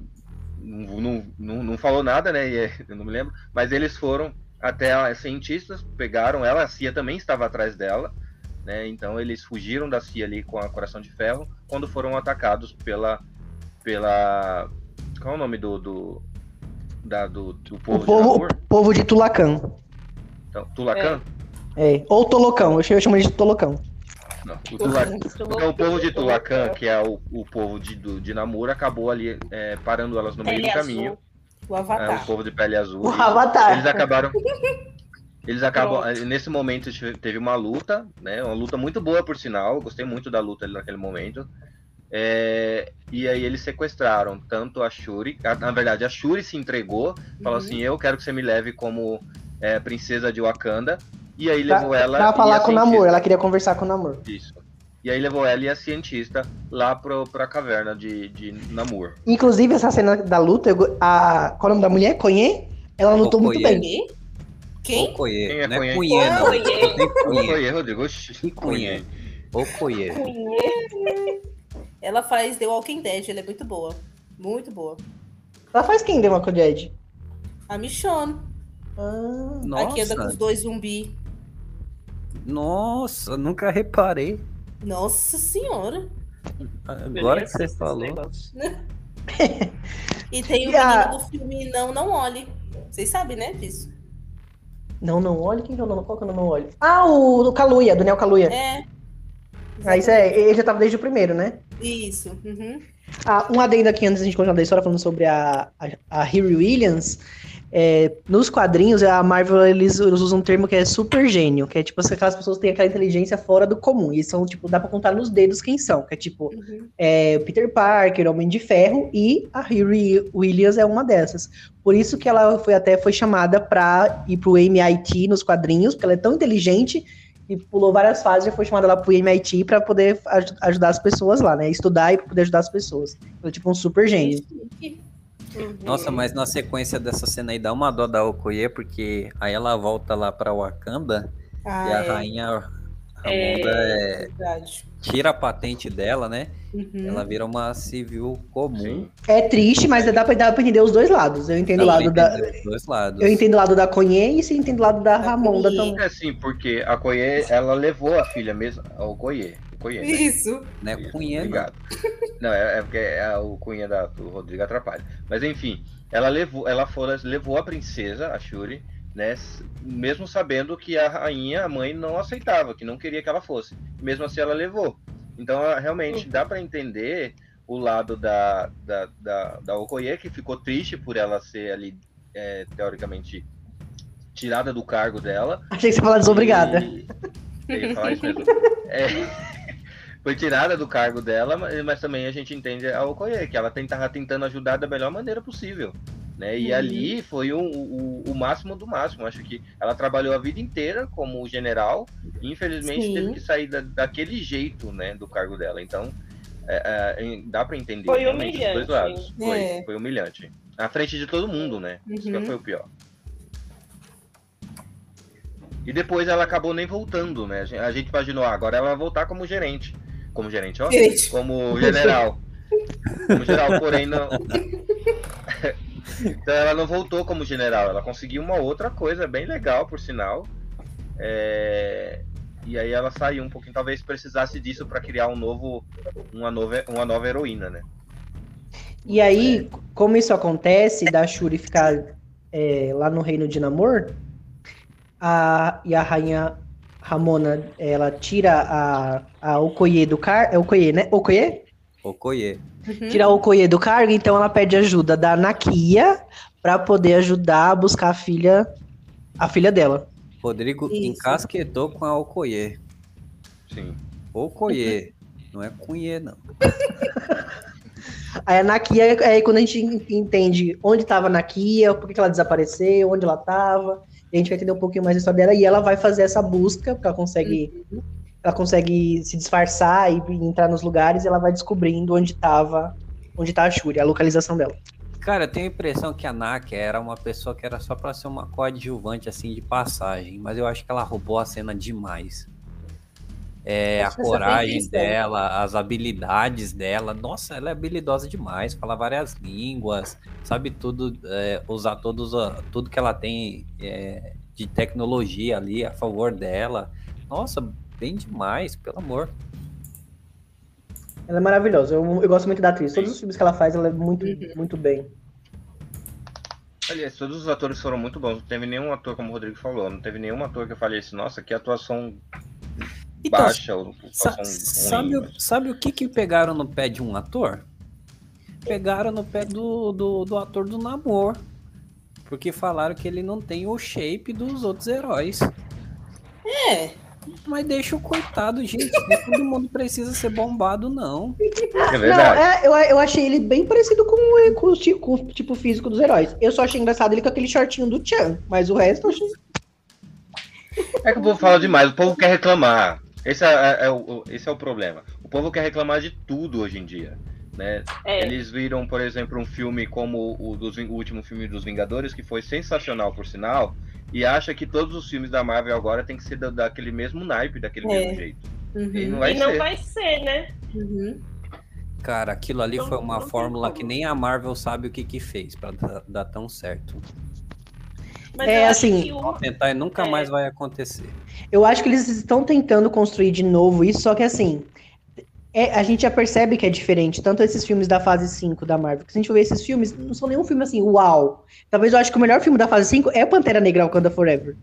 não, não, não, falou nada, né? E é- eu não me lembro, mas eles foram até as cientistas pegaram ela, a CIA também estava atrás dela, né? Então eles fugiram da CIA ali com a Coração de Ferro quando foram atacados pela pela qual é o nome do do da, do, do O povo, povo, de povo de Tulacan. Então, Tulacan? É. Ou Tolocão, eu chamo eu chamo ele de Tolocão. Não, o. Então o povo de Tulacan, que é o, o povo de, do, de Namur, acabou ali é, parando elas no meio Pele do caminho. azul. O É, Avatar. o povo de pele azul. O E Avatar. Eles acabaram. Eles acabam. Nesse momento teve uma luta, né? Uma luta muito boa, por sinal. Eu gostei muito da luta ali naquele momento. É, e aí eles sequestraram tanto a Shuri. a- na verdade, a Shuri se entregou, falou Uhum. assim: Eu quero que você me leve como é, princesa de Wakanda. E aí Pra, levou ela. pra e falar a com o cientista- Namor, ela queria conversar com o Namor. Isso. E aí levou ela e a cientista lá pro, pra caverna de, de Namur. Inclusive, essa cena da luta, eu a, qual é o nome da mulher? Conhê? Ela lutou muito Okoye. bem. Quem? Quem? Okoye. Quem é não é Cunhê? Não. Foi Rodrigo. Que Cunhê? Ela faz The Walking Dead, ela é muito boa. Muito boa. Ela faz quem, The Walking Dead? A Michonne. Ah, Aqui anda com os Nossa, dois zumbi. Nossa, nunca reparei. Nossa senhora. Agora que você falou. E tem o a- menino do filme Não, Não Olhe. Vocês sabem, né, disso? não, não olhe. Quem que é o nome? Qual que é o nome? Não olhe. Ah, o do Kaluuya, do Neo Kaluuya. É. Ah, isso é, ele já tava desde o primeiro, né? Isso. uhum. Ah, um adendo aqui antes da gente continuar da história falando sobre a, a, a Harry Williams. É, nos quadrinhos, a Marvel eles, eles usam um termo que é super gênio, que é tipo aquelas pessoas que têm aquela inteligência fora do comum. E são, tipo, dá pra contar nos dedos quem são. Que é tipo, Uhum. é, o Peter Parker, Homem de Ferro, e a Harry Williams é uma dessas. Por isso que ela foi até foi chamada pra ir pro MIT nos quadrinhos, porque ela é tão inteligente e pulou várias fases e foi chamada lá pro MIT pra poder aj- ajudar as pessoas lá, né? Estudar e poder ajudar as pessoas. Ela é tipo um super gênio. Uhum. Nossa, mas na sequência dessa cena aí dá uma dó da Okoye, porque aí ela volta lá pra Wakanda Ah, e a é, rainha É. Ramonda é, verdade. tira a patente dela, né? Uhum. Ela vira uma civil comum. Sim. É triste, mas dá pra, dá pra entender os dois lados. Eu entendo o lado da. Eu entendo o lado da Conhe e você entende o lado da Ramonda Conhe. também. É assim, porque a Koye, ela levou a filha mesmo ao Koye. Koye, né? Isso. Não é Cunha. Obrigado. Não, é, é porque é o cunha da, do Rodrigo atrapalha. Mas enfim, ela levou, ela foi, levou a princesa, a Shuri, né? Mesmo sabendo que a rainha, a mãe, não aceitava, que não queria que ela fosse. Mesmo assim, ela levou. Então, ela- realmente, dá para entender o lado da, da, da, da Okoye, que ficou triste por ela ser ali, é, teoricamente, tirada do cargo dela. Achei que você ia falar desobrigada. E- Eu ia falar isso mesmo. É, foi tirada do cargo dela, mas, também a gente entende a Okoye, que ela tentava tentando ajudar da melhor maneira possível. Né? E Uhum. ali foi o, o, o máximo do máximo. Acho que ela trabalhou a vida inteira como general e infelizmente Sim. teve que sair da- daquele jeito né, do cargo dela. Então é, é, dá para entender Foi realmente os dois humilhante. lados. Foi, É. foi humilhante. Na frente de todo mundo, né? Isso que Uhum. foi o pior. E depois ela acabou nem voltando, né? A gente- A gente imaginou, ah, agora ela vai voltar como gerente. Como gerente, ó. Gerente. Como general. Como general, porém não. então ela não voltou como general, ela conseguiu uma outra coisa bem legal, por sinal. É, E aí ela saiu um pouquinho, talvez precisasse disso para criar um novo, uma nova, uma nova heroína, né? E aí, como isso acontece, da Shuri ficar é, lá no reino de Namor, a, e a rainha Ramona, ela tira a, a Okoye do cargo. É Okoye, né? Okoye? Okoye. Uhum. Tira a Okoye do cargo, então ela pede ajuda da Nakia pra poder ajudar a buscar a filha, a filha dela. Rodrigo Isso. encasquetou com a Okoye. Sim. Okoye. Não é Cunhê, não. Aí a Nakia, aí quando a gente entende onde estava a Nakia, por que que ela desapareceu, onde ela estava, a gente vai entender um pouquinho mais da história dela e ela vai fazer essa busca, porque ela consegue, ela consegue se disfarçar e entrar nos lugares e ela vai descobrindo onde estava, onde tá a Shuri, a localização dela. Cara, eu tenho a impressão que a Naki era uma pessoa que era só pra ser uma coadjuvante, assim, de passagem. Mas eu acho que ela roubou a cena demais. É, a a coragem dela, as habilidades dela. Nossa, ela é habilidosa demais. Fala várias línguas, sabe tudo, é, usar todos, tudo que ela tem é, de tecnologia ali a favor dela. Nossa, bem demais, pelo amor. Ela é maravilhosa. Eu, eu gosto muito da atriz. Todos os filmes que ela faz, ela é muito, Uhum. muito bem. Aliás, todos os atores foram muito bons. Não teve nenhum ator, como o Rodrigo falou, não teve nenhum ator que eu falei assim, nossa, que atuação Então, baixa, ou Sa- atuação sabe, ruim. o- sabe o que que pegaram no pé de um ator? Pegaram no pé do, do, do ator do Namor. Porque falaram que ele não tem o shape dos outros heróis. É. Mas deixa o coitado, gente. nem todo mundo precisa ser bombado, não. É Não, verdade. é, eu, eu achei ele bem parecido com, o- com, o com o tipo físico dos heróis. Eu só achei engraçado ele com aquele shortinho do Chan, mas o resto eu achei. É que o povo fala demais, o povo quer reclamar. Esse é, é o, o- esse é o problema. O povo quer reclamar de tudo hoje em dia. Né? É, Eles viram, por exemplo, um filme como o, dos, o último filme dos Vingadores, que foi sensacional, por sinal, e acha que todos os filmes da Marvel agora tem que ser da- daquele mesmo naipe, daquele É. mesmo jeito. E Uhum. não vai e não ser. vai ser, né? Uhum. Cara, aquilo ali Não- foi uma fórmula que nem a Marvel sabe o que que fez pra dar, dar tão certo. Mas É, assim, que o- Tentar e nunca É. mais vai acontecer. Eu acho que eles estão tentando construir de novo isso, só que assim. é- a gente já percebe que é diferente, tanto esses filmes da fase 5 da Marvel, que se a gente ver esses filmes, não são nenhum filme assim, uau. Talvez eu acho que o melhor filme da fase 5 é Pantera Negra Wakanda Forever.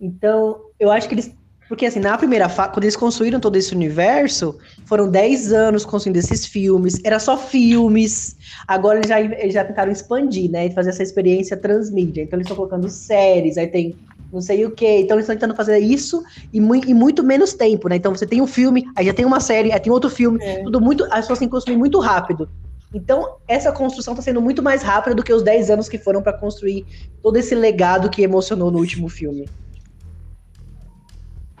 Então, eu acho que eles. Porque assim, na primeira fase, quando eles construíram todo esse universo, foram 10 anos construindo esses filmes, era só filmes. Agora eles já, eles já tentaram expandir, né? E fazer essa experiência transmídia. Então eles estão colocando séries, aí tem não sei o quê. Então eles estão tentando fazer isso e, mui- e muito menos tempo, né? Então você tem um filme, aí já tem uma série, aí tem outro filme, É. tudo muito. As pessoas têm que consumir muito rápido. Então, essa construção está sendo muito mais rápida do que os 10 anos que foram para construir todo esse legado que emocionou no último filme.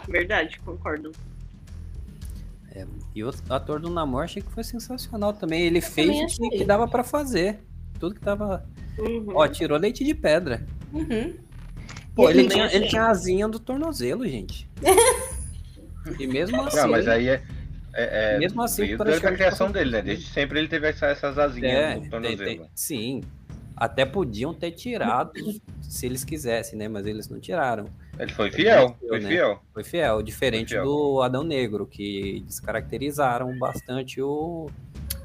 Verdade, concordo. E o ator do Namor achei que foi sensacional também. Ele fez também o que, que dava pra fazer. Tudo que tava. Uhum. Ó, tirou leite de pedra. Uhum. Pô, ele ele- tinha, ele tinha a asinha do tornozelo, gente. e mesmo assim. Não, mas aí é. é, é Mesmo assim, da que- criação dele, né? Desde sempre ele teve essa- essas asinhas é, tem- tornozelo. tem- sim. Até podiam ter tirado se eles quisessem, né? Mas eles não tiraram. Ele foi fiel, Ele foi né? fiel. Foi fiel, diferente Foi fiel. do Adão Negro, que descaracterizaram bastante o.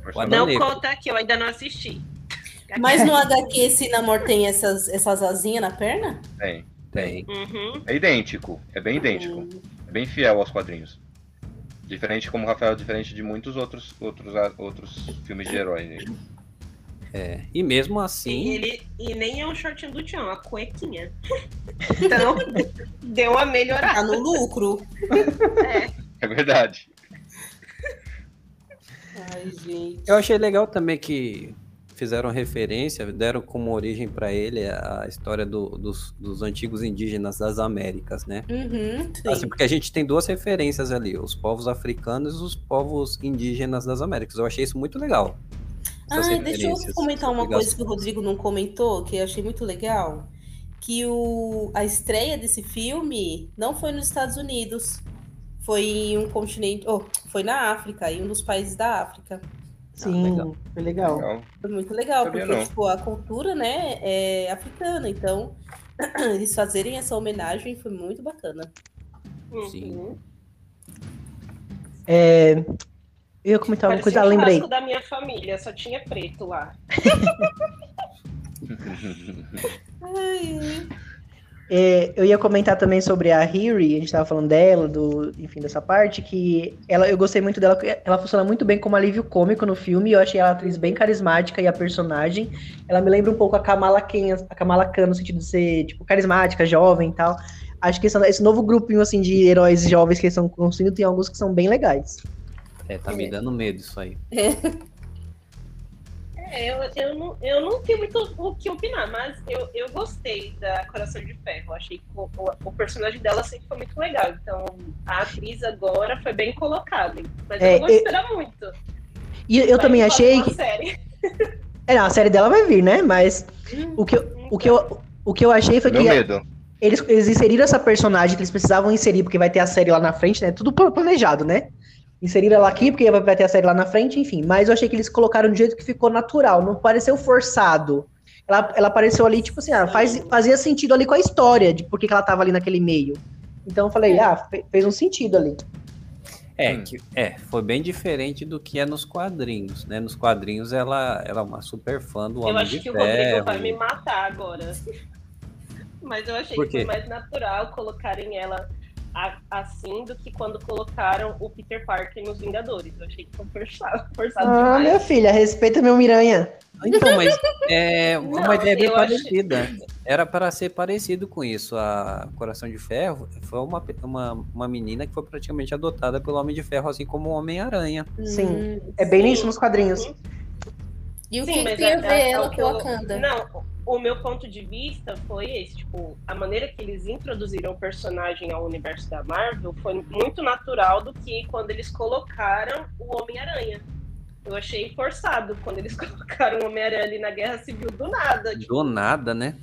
Personagem. Não Negro. conta aqui, eu ainda não assisti. Mas no HQ esse namoro tem essas, essas asinhas na perna? Tem. Tem. Uhum. É idêntico, é bem idêntico. É bem fiel aos quadrinhos. Diferente, como o Rafael, diferente de muitos outros, outros, outros filmes de herói. Né? É. E mesmo E, assim. ele, e nem é um shortinho do Tchão, é uma cuequinha. Então, deu uma melhorada. Tá no lucro. É verdade. Ai, gente. Eu achei legal também que fizeram referência, deram como origem pra ele a história do- dos, dos antigos indígenas das Américas, né? Uhum, sim. Assim, porque a gente tem duas referências ali, os povos africanos e os povos indígenas das Américas. Eu achei isso muito legal. Ah, deixa eu comentar uma coisa que o Rodrigo não comentou, que eu achei muito legal. Que o, a estreia desse filme não foi nos Estados Unidos. Foi em um continente. Oh, foi na África, em um dos países da África. Sim, legal. foi legal. Legal. Foi muito legal, Sabia porque tipo, a cultura, né, é africana. Então, eles fazerem essa homenagem foi muito bacana. Sim. Uhum. É, eu ia comentar uma coisa, ah, um lembrei. churrasco da minha família, só tinha preto lá. É, eu ia comentar também sobre a Hiri, a gente tava falando dela, do, enfim, dessa parte, que ela, eu gostei muito dela, ela funciona muito bem como alívio cômico no filme, eu achei ela atriz bem carismática e a personagem, ela me lembra um pouco a Kamala Khan, a Kamala Khan no sentido de ser, tipo, carismática, jovem e tal. Acho que esse, esse novo grupinho, assim, de heróis jovens que eles estão construindo, tem alguns que são bem legais. É, tá me dando medo isso aí. É, eu, eu, não, eu não tenho muito o que opinar, mas eu, eu gostei da Coração de Ferro. Eu achei que o, o, o personagem dela sempre foi muito legal. Então, a atriz agora foi bem colocada. Mas É, eu não vou eu- esperar muito. E eu Vai também achei que... série. É, não, a série dela vai vir, né? Mas o que, eu- o que, eu, o que eu achei foi Meu que medo. eles, eles inseriram essa personagem que eles precisavam inserir, porque vai ter a série lá na frente, né? Tudo pla- planejado, né? Inseriram ela aqui, porque vai vai ter a série lá na frente, enfim. Mas eu achei que eles colocaram de jeito que ficou natural, não pareceu forçado. ela, ela apareceu ali, tipo assim, ah, faz, fazia sentido ali com a história de por que que ela tava ali naquele meio. Então eu falei, ah, fe- fez um sentido ali. É, Hum. que, é, foi bem diferente do que é nos quadrinhos, né? Nos quadrinhos ela, ela é uma super fã do Eu Homem acho de que o Ferro. Rodrigo vai me matar agora. Mas eu achei que foi mais natural colocarem ela assim do que quando colocaram o Peter Parker nos Vingadores. Eu achei que foi forçado, forçado Ah, demais. minha filha, respeita meu Miranha. Então, mas é Não, uma ideia bem eu acho- parecida. Era para ser parecido com isso. A Coração de Ferro foi uma, uma, uma menina que foi praticamente adotada pelo Homem de Ferro, assim como o Homem-Aranha. Sim. Hum. É bem Sim. isso nos quadrinhos. E o Sim, que, tem a é- ver ela com eu- Wakanda? Não, o meu ponto de vista foi esse, tipo, a maneira que eles introduziram o personagem ao universo da Marvel foi muito natural do que quando eles colocaram o Homem-Aranha. Eu achei forçado quando eles colocaram o Homem-Aranha ali na Guerra Civil do nada. Tipo, Do nada, né?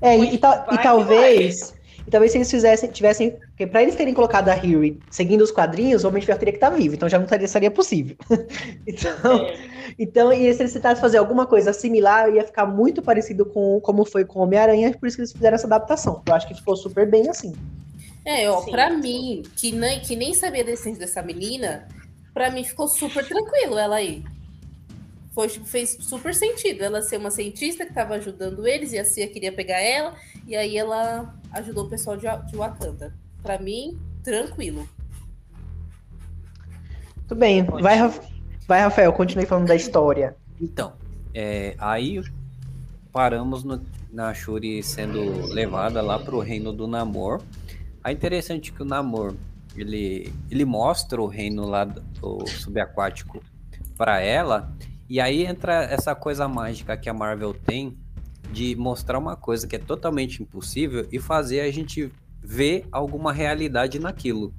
É, e, e tal- e talvez. E talvez se eles fizessem, tivessem. Porque pra eles terem colocado a Huey seguindo os quadrinhos, o Homem de Ferro teria que estar vivo, então já não teria, seria possível. então, é, então, e se eles tentassem fazer alguma coisa similar, ia ficar muito parecido com como foi com o Homem-Aranha, por isso que eles fizeram essa adaptação. Eu acho que ficou super bem assim. É, ó, Sim. pra mim, que nem, que nem sabia da essência dessa menina, pra mim ficou super tranquilo ela aí. Foi, tipo, fez super sentido ela ser uma cientista que tava ajudando eles e a Cia queria pegar ela, e aí ela ajudou o pessoal de, de Wakanda. Pra mim, tranquilo. Tudo bem. Vai, vai, Rafael, continue falando da história. Então, é, aí paramos no- na Shuri sendo levada lá pro reino do Namor. É interessante que o Namor, ele, ele mostra o reino lá do do subaquático para ela, e aí entra essa coisa mágica que a Marvel tem de mostrar uma coisa que é totalmente impossível e fazer a gente ver alguma realidade naquilo.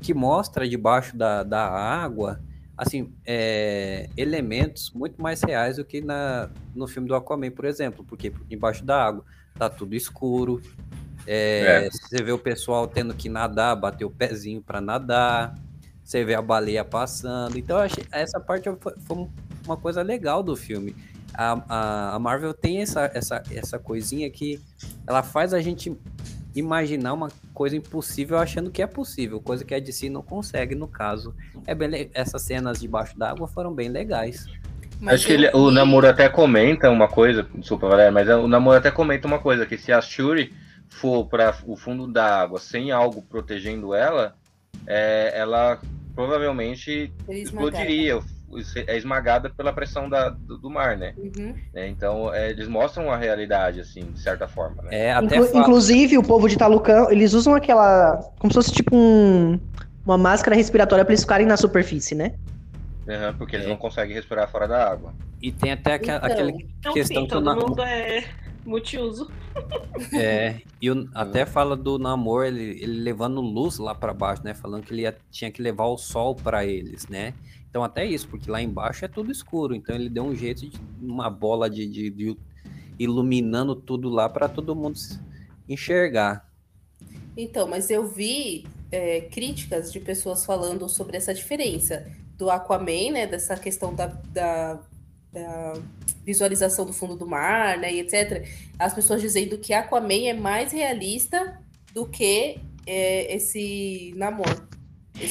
Que mostra debaixo da, da água assim, é, elementos muito mais reais do que na, no filme do Aquaman, por exemplo, porque embaixo da água tá tudo escuro, é, você vê o pessoal tendo que nadar, bater o pezinho para nadar, você vê a baleia passando, então eu achei, essa parte foi, foi uma coisa legal do filme. A, a, a Marvel tem essa, essa, essa coisinha que ela faz a gente imaginar uma coisa impossível achando que é possível, coisa que a DC não consegue no caso. É bem le- essas cenas debaixo d'água foram bem legais. Mas Acho que ele- o Namoro até comenta uma coisa, desculpa, Valéria, mas o Namoro até comenta uma coisa, que se a Shuri for para o fundo da água sem algo protegendo ela, é, ela provavelmente explodiria, é esmagada pela pressão da- do, do mar, né? Uhum. É, Então, é, eles mostram a realidade, assim, de certa forma, né? É, até Inclu- fala- Inclusive, o povo de Talucão, eles usam aquela. Como se fosse tipo um, uma máscara respiratória pra eles ficarem na superfície, né? Aham, porque eles É. não conseguem respirar fora da água. e tem até aqua- Então, aquela Então, questão sim, que o todo Na- mundo é multiuso. É, e o- até fala do Namor, ele, ele levando luz lá pra baixo, né? Falando que ele ia- tinha que levar o sol pra eles, né? Então até isso, porque lá embaixo é tudo escuro. Então ele deu um jeito de uma bola de, de- de iluminando tudo lá pra todo mundo enxergar. Então, mas eu vi é, críticas de pessoas falando sobre essa diferença do Aquaman, né? Dessa questão da, da- da visualização do fundo do mar, né? E etc. As pessoas dizendo que Aquaman é mais realista do que é, esse namoro.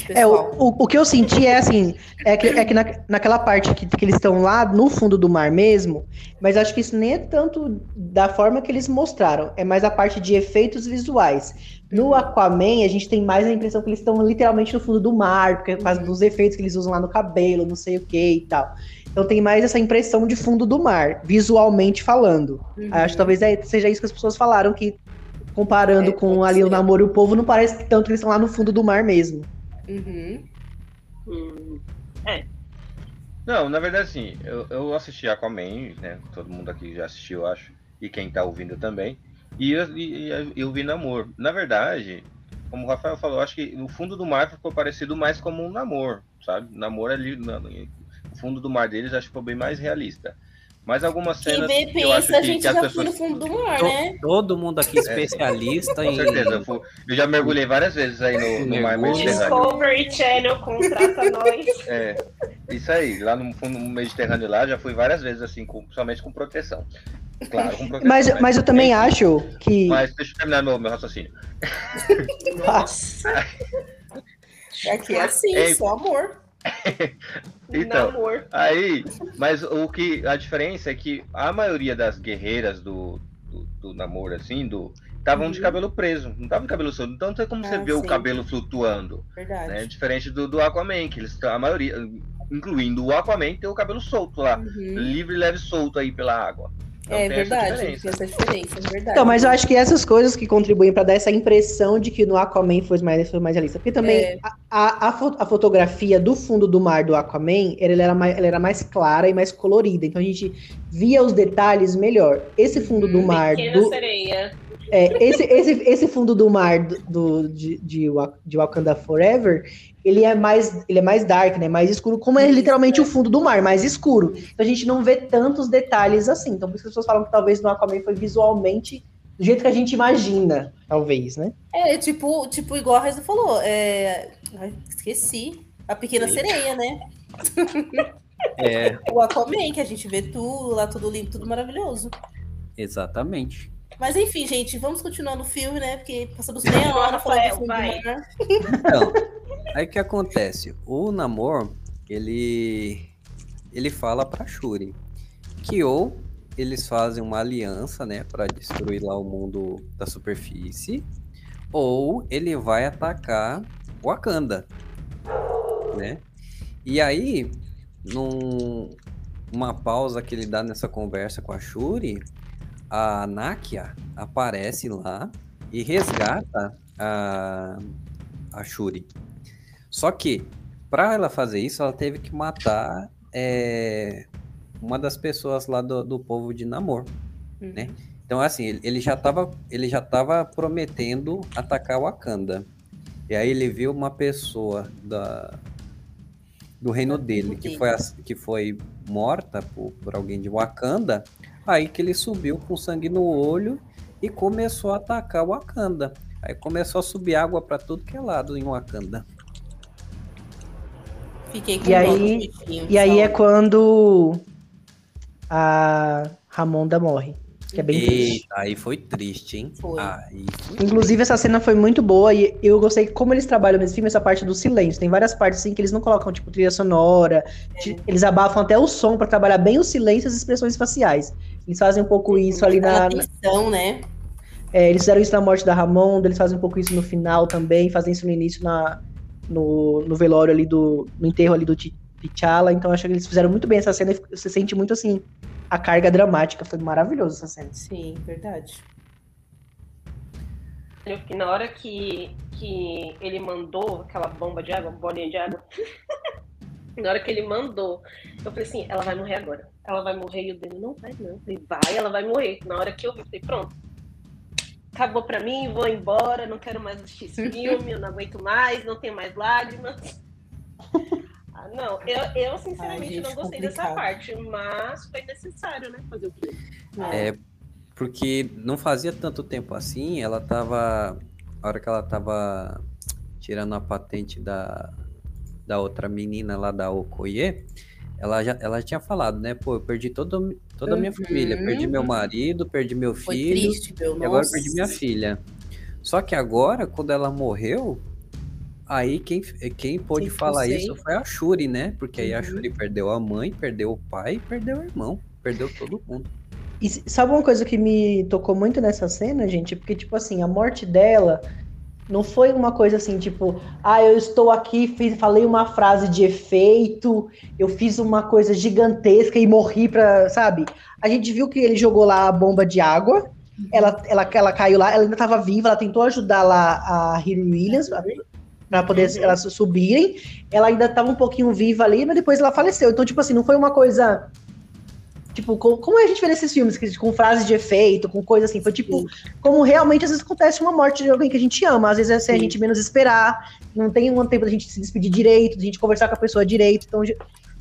É, o, o, o que eu senti é assim, é que, é que na, naquela parte que, que eles estão lá no fundo do mar mesmo, mas acho que isso nem é tanto da forma que eles mostraram, é mais a parte de efeitos visuais. No Aquaman, a gente tem mais a impressão que eles estão literalmente no fundo do mar, porque por causa dos efeitos que eles usam lá no cabelo, não sei o que e tal. Então tem mais essa impressão de fundo do mar, visualmente falando. Uhum. Acho que talvez é- seja isso que as pessoas falaram, que comparando É, com ali o ser. namoro e o povo, não parece que tanto que eles estão lá no fundo do mar mesmo. Uhum. Hum, Não, na verdade, assim, eu, eu assisti Aquaman, né? Todo mundo aqui já assistiu, eu acho. E quem tá ouvindo também. E eu, e- eu vi Namor. Na verdade, como o Rafael falou, eu acho que no fundo do mar ficou parecido mais como um namor, sabe? Namor ali, no fundo do mar deles, acho que ficou bem mais realista. Mas algumas Quem cenas vê que eu acho pensa, a que, gente que as já foi pessoas. no fundo do mar, né? Todo mundo aqui especialista Com em. certeza, eu, eu já mergulhei várias vezes aí no, no mar Mergulho. Mediterrâneo. Discovery Channel contrata nós. É, isso aí, lá no fundo no Mediterrâneo lá, já fui várias vezes assim, com, somente com proteção. Claro, com proteção. Mas, né? mas eu também Enfim, acho que. Mas deixa eu terminar meu, meu raciocínio. Nossa. Aqui é assim, É. só amor. Então, Namor. Aí, mas o que a diferença é que a maioria das guerreiras do, do, do namoro, assim, do estavam de Uhum. cabelo preso, não estavam de cabelo solto. Então não tem como você Ah, ver o cabelo flutuando, Verdade. né? Diferente do, do Aquaman, que eles a maioria, incluindo o Aquaman, tem o cabelo solto lá, Uhum. livre, leve, solto aí pela água. Então É tem essa verdade, tem essa diferença, é verdade. Então, mas eu acho que essas coisas que contribuem pra dar essa impressão de que no Aquaman foi mais, foi mais realista. Porque também É. a, a, a fo- a fotografia do fundo do mar do Aquaman, ela era, mais, ela era mais clara e mais colorida. Então a gente via os detalhes melhor. Esse fundo do mar Pequena do, sereia. É, esse, esse, esse fundo do mar do, do- de, de, de Wakanda Forever, ele é mais ele é mais dark, né? Mais escuro, como é literalmente é. o fundo do mar, mais escuro. Então a gente não vê tantos detalhes assim. Então por isso que as pessoas falam que talvez no Aquaman foi visualmente do jeito que a gente imagina, talvez, né? É, tipo, tipo igual a Raiza falou. É... ai, esqueci. A pequena Eita. sereia, né? É, O Aquaman, que a gente vê tudo lá, tudo limpo, tudo maravilhoso. exatamente. Mas enfim, gente, vamos continuar no filme, né? Porque passamos meia hora falando do do mar. Então, aí o que acontece? O Namor, ele ele fala pra Shuri que ou eles fazem uma aliança, né, Pra destruir lá o mundo da superfície, ou ele vai atacar Wakanda, né? E aí, num, uma pausa que ele dá nessa conversa com a Shuri, a Nakia aparece lá e resgata a, a Shuri. Só que, para ela fazer isso, ela teve que matar é, uma das pessoas lá do, do povo de Namor. Né? Então, assim, ele, ele já estava ele já tava prometendo atacar Wakanda. E aí ele viu uma pessoa da, do reino dele, que foi, que foi morta por, por alguém de Wakanda, aí que ele subiu com sangue no olho e começou a atacar Wakanda. Aí começou a subir água para tudo que é lado em Wakanda. Fiquei com E aí- E aí é quando a Ramonda morre. Que é bem triste. Eita, aí foi triste, hein? Foi. Aí foi Inclusive, essa cena foi muito boa e eu gostei como eles trabalham nesse filme, essa parte do silêncio. Tem várias partes assim que eles não colocam, tipo, trilha sonora. ti- Eles abafam até o som pra trabalhar bem o silêncio e as expressões faciais. Eles fazem um pouco isso ali na. Aquela tensão, né? é, eles fizeram isso na morte da Ramonda, eles fazem um pouco isso no final também, fazem isso no início na, no, no velório ali do. no enterro ali do T'Challa. Então acho que eles fizeram muito bem essa cena e você sente muito assim a carga dramática. Foi maravilhoso essa cena. Sim, verdade. Que na hora que, que ele mandou aquela bomba de água, bolinha de água, na hora que ele mandou, eu falei assim, ela vai morrer agora. Ela vai morrer e o dele não vai, não. Falei, vai, ela vai morrer. Na hora que eu vi, eu falei, pronto. Acabou pra mim, vou embora, não quero mais assistir esse filme, eu não aguento mais, não tenho mais lágrimas. Ah, não, eu, eu sinceramente Ai, gente, não gostei dessa complicado. parte, mas foi necessário, né? Fazer o quê? É, porque não fazia tanto tempo assim, ela tava. A hora que ela tava tirando a patente da, da outra menina lá da Okoye, ela já ela tinha falado, né? Pô, eu perdi todo, toda a minha Uhum. família. Perdi meu marido, perdi meu Foi filho. triste, meu. E agora perdi minha filha. Só que agora, quando ela morreu, aí quem, quem pôde Quem falar isso foi a Shuri, né? Porque aí a Uhum. Shuri perdeu a mãe, perdeu o pai, perdeu o irmão, perdeu todo mundo. E sabe uma coisa que me tocou muito nessa cena, gente? Porque, tipo assim, a morte dela não foi uma coisa assim, tipo, ah, eu estou aqui, fiz, falei uma frase de efeito, eu fiz uma coisa gigantesca e morri pra, sabe? A gente viu que ele jogou lá a bomba de água, ela, ela, ela caiu lá, ela ainda estava viva, ela tentou ajudar lá a Hiri Williams pra poder Uhum. elas subirem, ela ainda estava um pouquinho viva ali, mas depois ela faleceu. Então, tipo assim, não foi uma coisa Tipo, co- como a gente vê nesses filmes, que- com frases de efeito, com coisa assim, foi tipo, como realmente às vezes acontece uma morte de alguém que a gente ama, às vezes é sem a Sim. gente menos esperar, não tem um tempo da gente se despedir direito, da gente conversar com a pessoa direito, então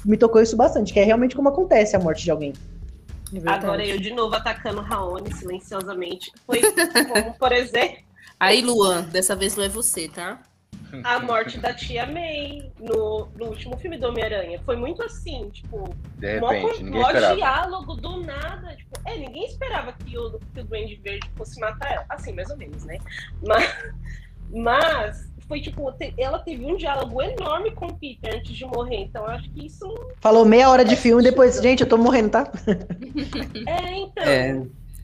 me tocou isso bastante, que é realmente como acontece a morte de alguém. É. Agora eu de novo atacando Raoni silenciosamente. Foi como, por exemplo, Aí, Luan, dessa vez não é você, tá? A morte da tia May no, no último filme do Homem-Aranha. Foi muito assim, tipo, De mó, repente, ninguém mó esperava. diálogo do nada. Tipo, é, ninguém esperava que o, que o Duende Verde fosse matar ela. Assim, mais ou menos, né? Mas, mas foi tipo, te- ela teve um diálogo enorme com o Peter antes de morrer. Então, eu acho que isso Falou meia hora de filme e depois, gente, eu tô morrendo, tá? é, então. É,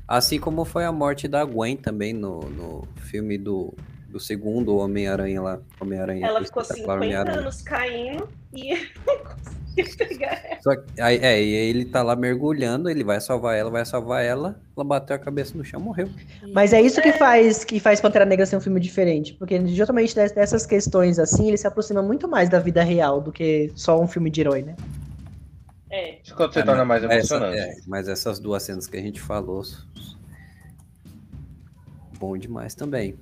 assim como foi a morte da Gwen também no, no filme do, do segundo Homem-Aranha lá. Homem-Aranha. Ela ficou Espetacular 50 Homem-Aranha. anos caindo e não conseguiu pegar ela. Só que, aí, é, e ele tá lá mergulhando, ele vai salvar ela, vai salvar ela, ela bateu a cabeça no chão, morreu. Mas é isso que faz que faz Pantera Negra ser um filme diferente. Porque justamente des- dessas questões assim, ele se aproxima muito mais da vida real do que só um filme de herói, né? É. Isso quando você É, torna mais essa- emocionante. é, mas essas duas cenas que a gente falou. Bom demais também.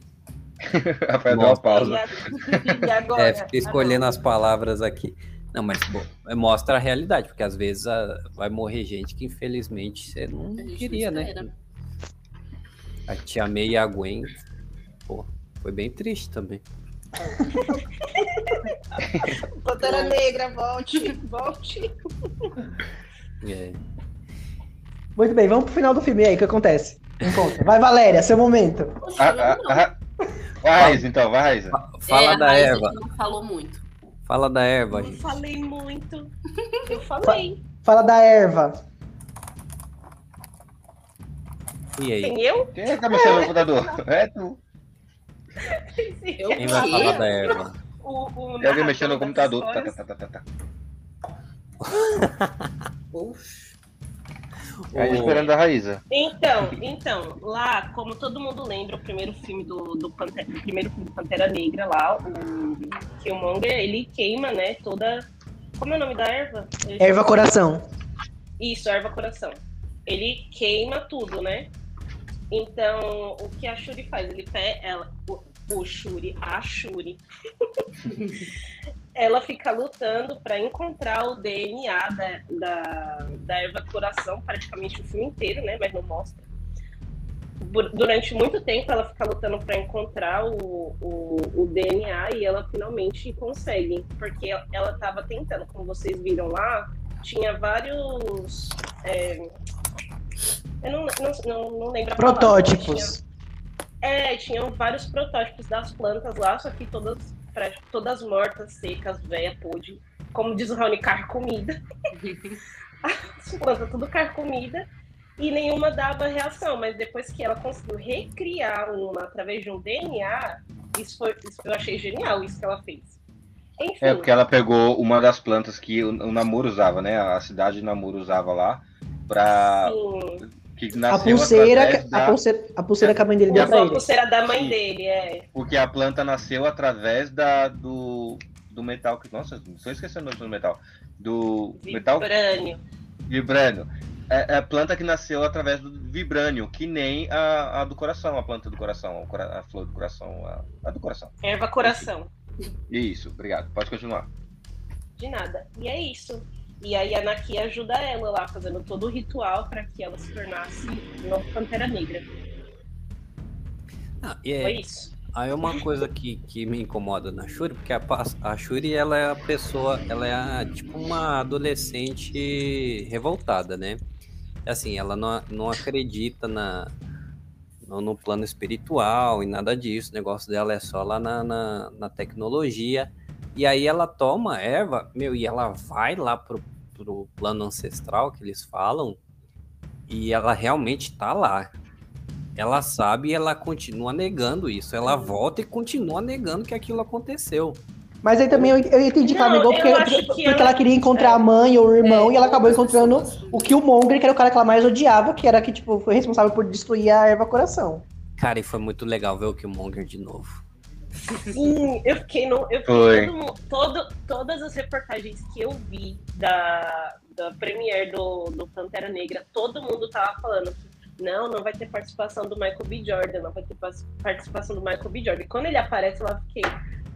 Rafael deu uma pausa. a- e agora? É, fiquei escolhendo as palavras aqui. Não, mas pô, é, mostra a realidade, porque às vezes ah, vai morrer gente que infelizmente você não A gente queria, né? A tia May e a Gwen, pô, foi bem triste também. Pantera Negra, volte, volte. É. Muito bem, vamos pro final do filme e aí, o que acontece? Vai, Valéria, seu momento. Ah, não. ah, Vai, Raíssa, então, vai, Raíssa. Fala é, da Raíssa erva, falou muito. fala da erva, Eu gente. falei muito. Eu falei. Fala da erva. E aí? Tem eu? Quem é que tá mexendo no computador? É tu. Eu Quem vai falar da erva? O, o Tem alguém mexendo no computador. Tá, tá, tá, tá, tá. Poxa. Aí, esperando a Raíssa. Então, então, lá, como todo mundo lembra, o primeiro filme do, do, Pantera, o primeiro filme do Pantera Negra lá, o Killmonger, ele queima, né, toda... Como é o nome da erva? Eu Erva coração. Isso, erva coração. Ele queima tudo, né? Então, o que a Shuri faz? Ele pega ela, o, o Shuri, a Shuri. ela fica lutando para encontrar o DNA da, da, da erva coração, praticamente o filme inteiro, né? Mas não mostra. Dur- Durante muito tempo ela fica lutando para encontrar o, o, o DNA e ela finalmente consegue, porque ela estava tentando, como vocês viram lá, tinha vários. é, eu não, não, não, lembro a palavra, Protótipos. é, tinham vários protótipos das plantas lá, só que todas, pra- todas mortas, secas, velha, podre. Como diz o Raoni, carcomida. As plantas tudo carcomida. E nenhuma dava reação, mas depois que ela conseguiu recriar uma através de um DNA, isso, foi, isso eu achei genial, isso que ela fez. Enfim, É, porque ela pegou uma das plantas que o, o Namor usava, né? A cidade de Namor usava lá. Pra. A Que nasceu pulseira, através a da- pulseira, a pulseira que a mãe dele deu pra a ele. pulseira da mãe Sim. dele, é. Porque a planta nasceu através da, do, do metal. que Nossa, estou esquecendo o nome do metal. Do metal Vibrânio. vibrânio. É, é a planta que nasceu através do vibrânio, que nem a, a do coração, a planta do coração, a, a flor do coração, a, a do coração. Erva coração. Isso, obrigado. Pode continuar. De nada. E é isso. E aí a Naki ajuda ela lá, fazendo todo o ritual para que ela se tornasse uma Pantera Negra. Ah, e Foi é, isso. aí é uma coisa que, que me incomoda na Shuri, porque a, a Shuri, ela é a pessoa, ela é a, tipo uma adolescente revoltada, né? Assim, ela não, não acredita na, no, no plano espiritual e nada disso. O negócio dela é só lá na, na, na tecnologia. E aí ela toma erva, meu, e ela vai lá pro, pro plano ancestral que eles falam, e ela realmente tá lá. Ela sabe e ela continua negando isso. Ela volta e continua negando que aquilo aconteceu. Mas aí também eu, eu entendi que ela negou porque, porque, que porque ela- ela queria encontrar é. a mãe ou o irmão É, e ela acabou encontrando o Killmonger, que era o cara que ela mais odiava, que era que, tipo, foi responsável por destruir a erva coração. Cara, e foi muito legal ver o Killmonger de novo. Sim, eu fiquei no. Eu fiquei todo, todo, todas as reportagens que eu vi da, da premiere do, do Pantera Negra, todo mundo tava falando que não, não vai ter participação do Michael B. Jordan, não vai ter participação do Michael B. Jordan. E quando ele aparece, eu fiquei,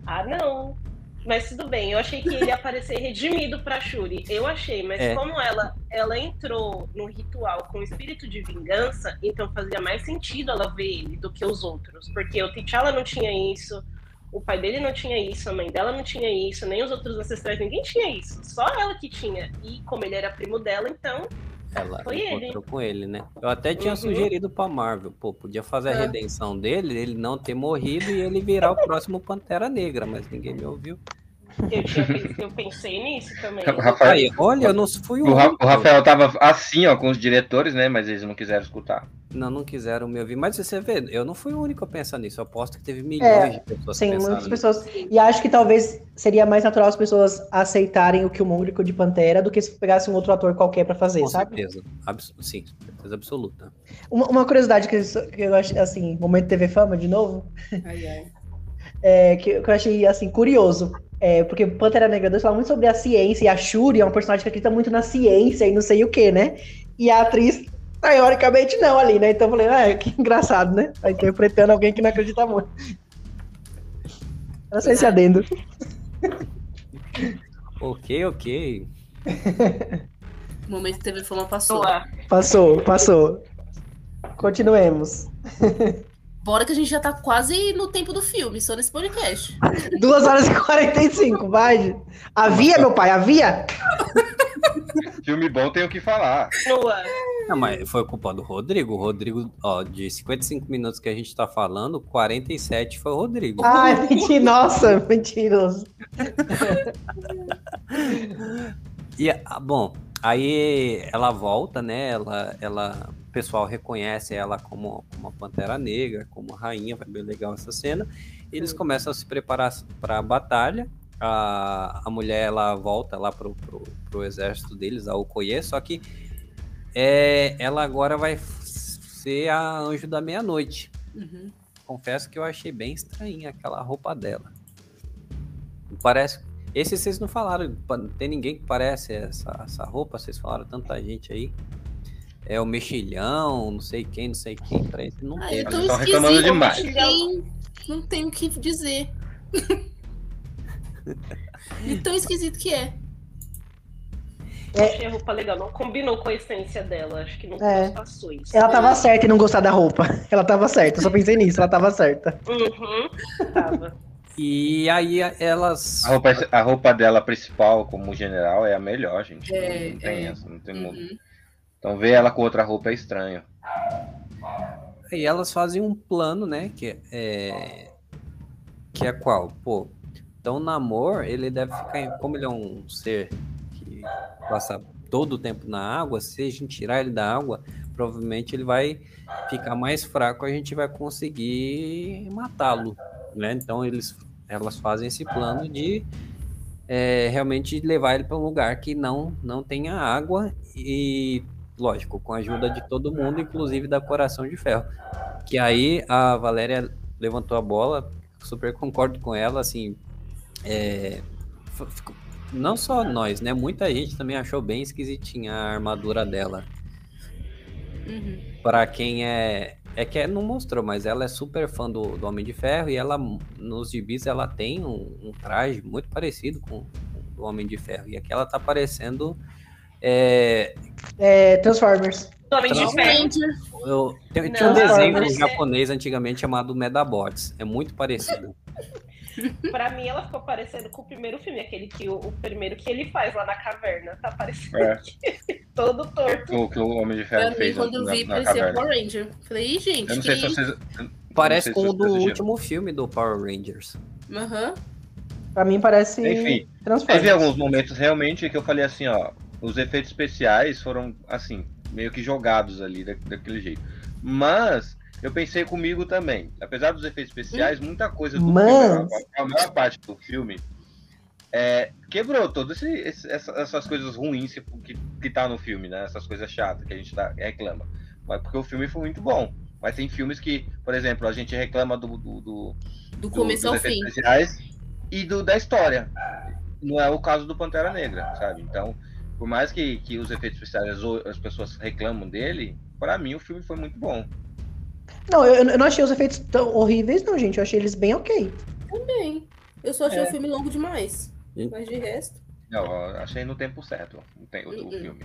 ah, não. Mas tudo bem, eu achei que ele ia aparecer redimido pra Shuri. Eu achei, mas É. como ela, ela entrou no ritual com espírito de vingança, então fazia mais sentido ela ver ele do que os outros. Porque o T'Challa não tinha isso, o pai dele não tinha isso, a mãe dela não tinha isso, nem os outros ancestrais, ninguém tinha isso. Só ela que tinha. E como ele era primo dela, então. Ela Foi ele. encontrou com ele, né? Eu até tinha Uhum. sugerido pra Marvel, pô, podia fazer a É. redenção dele, ele não ter morrido e ele virar o próximo Pantera Negra, mas ninguém me ouviu. Eu, tinha, eu pensei nisso também. Rafael, Aí, olha, eu não fui o o Ra- único. o Rafael tava assim, ó, com os diretores, né? Mas eles não quiseram escutar. Não, não quiseram me ouvir. Mas você vê, eu não fui o único a pensar nisso. Eu aposto que teve milhões de pessoas Sim, que pensaram muitas nisso. pessoas. E acho que talvez seria mais natural as pessoas aceitarem o Killmonger de Pantera do que se pegasse um outro ator qualquer pra fazer, Com sabe? certeza. Abs- Sim, certeza absoluta. Uma, uma curiosidade que, eu- que eu acho, assim, momento TV Fama de novo, Ai, ai. é, que, que eu achei, assim, curioso. É, porque Pantera Negra 2 fala muito sobre a ciência, e a Shuri é um personagem que acredita muito na ciência e não sei o que, né? E a atriz, teoricamente, não ali, né? Então eu falei, ah, que engraçado, né? Tá interpretando alguém que não acredita muito. Eu não sei se adendo. Ok, ok. O momento que teve fama passou. Passou, passou. Continuemos. Bora que a gente já tá quase no tempo do filme, só nesse podcast. 2 horas e 45, vai. Havia, meu pai, havia? Filme bom tem o que falar. Continua. Não, mas foi culpa do Rodrigo. O Rodrigo, ó, de 55 minutos que a gente tá falando, 47 foi o Rodrigo. Ai, mentira, nossa, mentiroso. E, ah, bom, aí ela volta, né? Ela, ela, o pessoal reconhece ela como uma pantera negra, como rainha, vai bem legal essa cena. Eles começam a se preparar para a batalha. A, a mulher ela volta lá pro, pro, pro exército deles, a Okoye, só que é, ela agora vai ser a anjo da meia-noite. Uhum. Confesso que eu achei bem estranha aquela roupa dela. Parece. Esse vocês não falaram. Tem ninguém que parece essa, essa roupa. Vocês falaram tanta gente aí. É o mexilhão, não sei quem, não sei quem. Parece não Ai, tem. é Eles tão estão reclamando demais. Não tem o que dizer. E tão esquisito que é. Achei a roupa legal, não combinou com a essência dela. Acho que não É. passou isso. Ela tava certa em não gostar da roupa. Ela tava certa, eu só pensei nisso, ela tava certa. Uhum. Tava. E aí elas. A roupa, a roupa dela principal, como general, é a melhor, gente. É, não tem é. essa, não tem. Uhum. Então ver ela com outra roupa é estranho. E elas fazem um plano, né? Que é. Que é qual? Pô, então Namor, ele deve ficar. Como ele é um ser que passa todo o tempo na água, se a gente tirar ele da água, provavelmente ele vai ficar mais fraco, a gente vai conseguir matá-lo, né? Então eles, elas fazem esse plano de é, realmente levar ele para um lugar que não não tenha água e lógico com a ajuda de todo mundo, inclusive da Coração de Ferro. Que aí a Valéria levantou a bola, super concordo com ela, assim, é, não só nós, né? Muita gente também achou bem esquisitinha a armadura dela. Uhum. Pra quem é. É que não mostrou, mas ela é super fã do, do Homem de Ferro e ela, nos gibis, ela tem um, um traje muito parecido com, com o do Homem de Ferro. E aqui ela tá parecendo. É, É, Transformers. Homem de ferro. Eu, tem- Não, tinha um desenho japonês antigamente chamado Medabots. É muito parecido. Pra mim, ela ficou parecendo com o primeiro filme, aquele que o, o primeiro que ele faz lá na caverna. Tá parecendo É. todo torto. O que o Homem de Pra Ferro mim, fez quando eu na, vi, na parecia caverna. Power Ranger. Falei, Ih, gente, Eu não que sei se vocês. eu Parece com o do último filme do Power Rangers. Aham. Pra mim parece Enfim, Transformers. Teve alguns momentos realmente que eu falei assim, ó, os efeitos especiais foram assim, meio que jogados ali da- daquele jeito. Mas eu pensei comigo também, apesar dos efeitos especiais, muita coisa do Mas- filme, a, maior parte do filme é, quebrou todas essas coisas ruins que, que, tá no filme, né? Essas coisas chatas que a gente tá, reclama. Mas porque o filme foi muito bom. Mas tem filmes que, por exemplo, a gente reclama do- do- do, Do do- começo dos ao fim. especiais e do, da história. Não é o caso do Pantera Negra, sabe? Então, por mais que, que os efeitos especiais as pessoas reclamam dele, para mim o filme foi muito bom. Não, eu, eu não achei os efeitos tão horríveis, não, gente. Eu achei eles bem ok. Também. Eu só achei É. o filme longo demais. Mas de resto. Não, eu achei no tempo certo o, o- o Uh-uh. filme.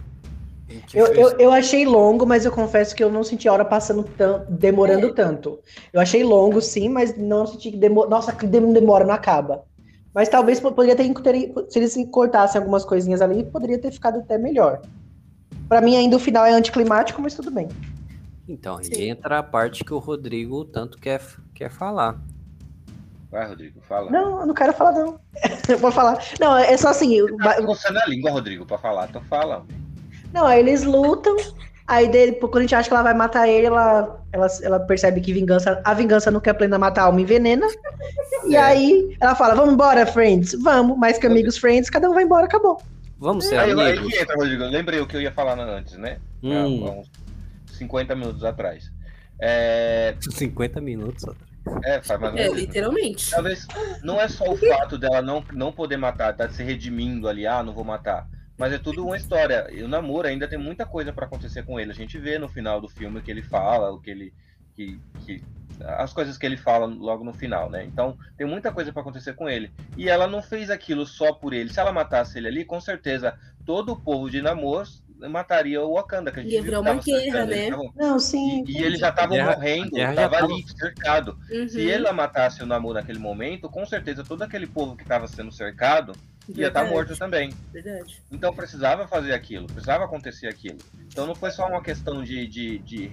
A gente Eu, eu, eu achei longo, mas eu confesso que eu não senti a hora passando tão, demorando É. tanto. Eu achei longo, sim, mas não senti que demora. Nossa, que dem- demora, não acaba. Mas talvez po- poderia ter, ter- se eles cortassem algumas coisinhas ali, poderia ter ficado até melhor. Pra mim, ainda o final é anticlimático, mas tudo bem. Então, aí entra a parte que o Rodrigo tanto quer, quer falar. Vai, Rodrigo, fala. Não, eu não quero falar, não. Eu vou falar. Não, é só assim. Tá coçando a língua, Rodrigo, pra falar, então fala. Não, aí eles lutam. Aí dele, quando a gente acha que ela vai matar ele, ela, ela, ela percebe que vingança, a vingança não quer plena matar a alma envenena. E É. aí ela fala: Vamos embora, friends. Vamos, mais que amigos, friends, cada um vai embora, acabou. Vamos ser Aí, aí amigos. que entra, Rodrigo. Lembrei o que eu ia falar antes, né? Hum. Há uns 50 minutos atrás. É, 50 minutos. é faz mais ou É, menos. literalmente. Talvez não é só o fato dela não, não poder matar, tá se redimindo ali, ah, não vou matar. Mas é tudo uma história. E o namoro ainda tem muita coisa pra acontecer com ele. A gente vê no final do filme o que ele fala, o que ele. Que, que- as coisas que ele fala logo no final, né? Então tem muita coisa pra acontecer com ele. E ela não fez aquilo só por ele. Se ela matasse ele ali, com certeza todo o povo de Namor mataria o Wakanda, que a gente Ia virar uma guerra, né? tavam- Não, sim. E, e eles já estavam guerra- morrendo, a guerra já tava tava- ali cercado. Uhum. Se ele matasse o Namor naquele momento, com certeza todo aquele povo que estava sendo cercado ia estar Verdade, morto também. Verdade. Então precisava fazer aquilo, precisava acontecer aquilo. Então não foi só uma questão de, de, de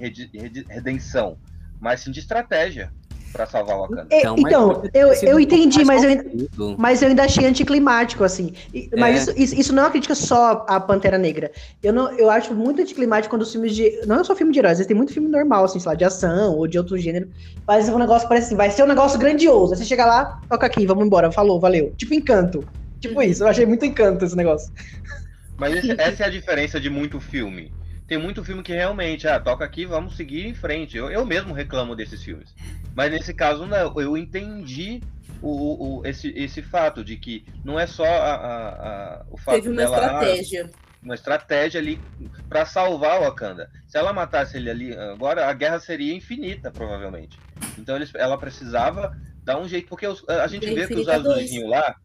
redenção, mas sim de estratégia para salvar o Wakanda. E- Então, mas Então, eu, eu entendi, mas eu, mas eu ainda achei anticlimático, assim. E- Mas É. isso, isso, isso não é uma crítica só à Pantera Negra. Eu, não, eu acho muito anticlimático quando os filmes de. Não é só filme de heróis, às vezes tem muito filme normal, assim, sei lá, de ação ou de outro gênero. Mas um negócio parece assim, vai ser um negócio grandioso. Aí você chega lá, toca aqui, vamos embora, falou, valeu. Tipo encanto. Tipo isso, eu achei muito encanto esse negócio. Mas essa é a diferença de muito filme. Tem muito filme que realmente, ah, toca aqui, vamos seguir em frente. Eu, eu mesmo reclamo desses filmes. Mas nesse caso, não. Eu entendi o, o- o- esse, esse fato de que não é só a, a- a- o fato Teve uma dela. ah, estratégia. uma estratégia ali para salvar o Wakanda. Se ela matasse ele ali agora, a guerra seria infinita, provavelmente. Então eles, ela precisava dar um jeito, porque os- a gente vê que os azulzinhos lá,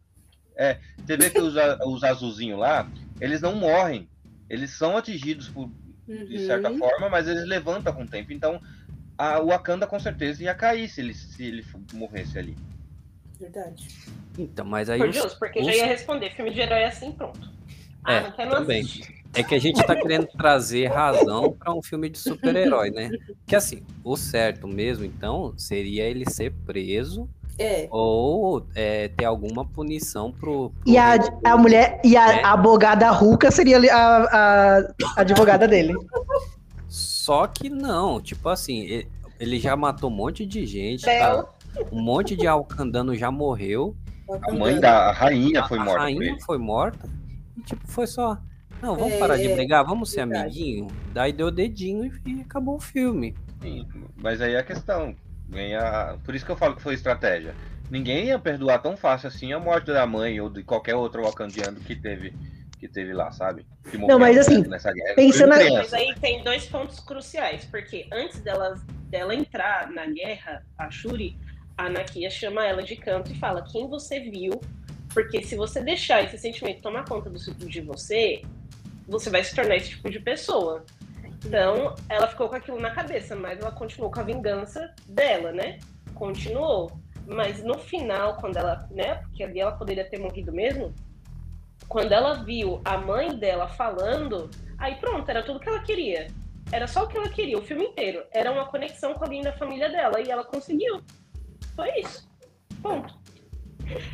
é, você vê que os, os azulzinhos lá, eles não morrem. Eles são atingidos por, de certa Uhum. forma, mas eles levantam com o tempo. Então a o Wakanda com certeza ia cair se ele, se ele morresse ali. Verdade. Então, mas aí Por os- Deus, porque os- já ia responder. Filme de herói é assim, pronto. Ah, É, não quero também. assistir. É que a gente tá querendo trazer razão para um filme de super-herói, né? Que assim, o certo mesmo, então, seria ele ser preso É. ou é, ter alguma punição pro. pro E a, a mulher, e a, É. a abogada Ruka seria ali a, a advogada dele. Só que não, tipo assim, ele já matou um monte de gente, tá? um monte de alcandano já morreu, A mãe da a rainha foi a morta por rainha foi morta, e tipo, foi só. Não, vamos É, parar de brigar, vamos ser verdade. amiguinho. Daí deu o dedinho e, e acabou o filme. Sim, mas aí é a questão. Por isso que eu falo que foi estratégia. Ninguém ia perdoar tão fácil assim a morte da mãe ou de qualquer outro wakandiano que teve, que teve lá, sabe? Que Não, mas assim, nessa guerra. pensando- Criança. Mas aí tem dois pontos cruciais, porque antes dela, dela entrar na guerra, a Shuri, a Nakia chama ela de canto e fala: quem você viu? Porque se você deixar esse sentimento tomar conta do de você, você vai se tornar esse tipo de pessoa. Então, ela ficou com aquilo na cabeça, mas ela continuou com a vingança dela, né? Continuou. Mas no final, quando ela, né? Porque ali ela poderia ter morrido mesmo. Quando ela viu a mãe dela falando, aí pronto, era tudo que ela queria. Era só o que ela queria, o filme inteiro. Era uma conexão com alguém da família dela e ela conseguiu. Foi isso. Ponto.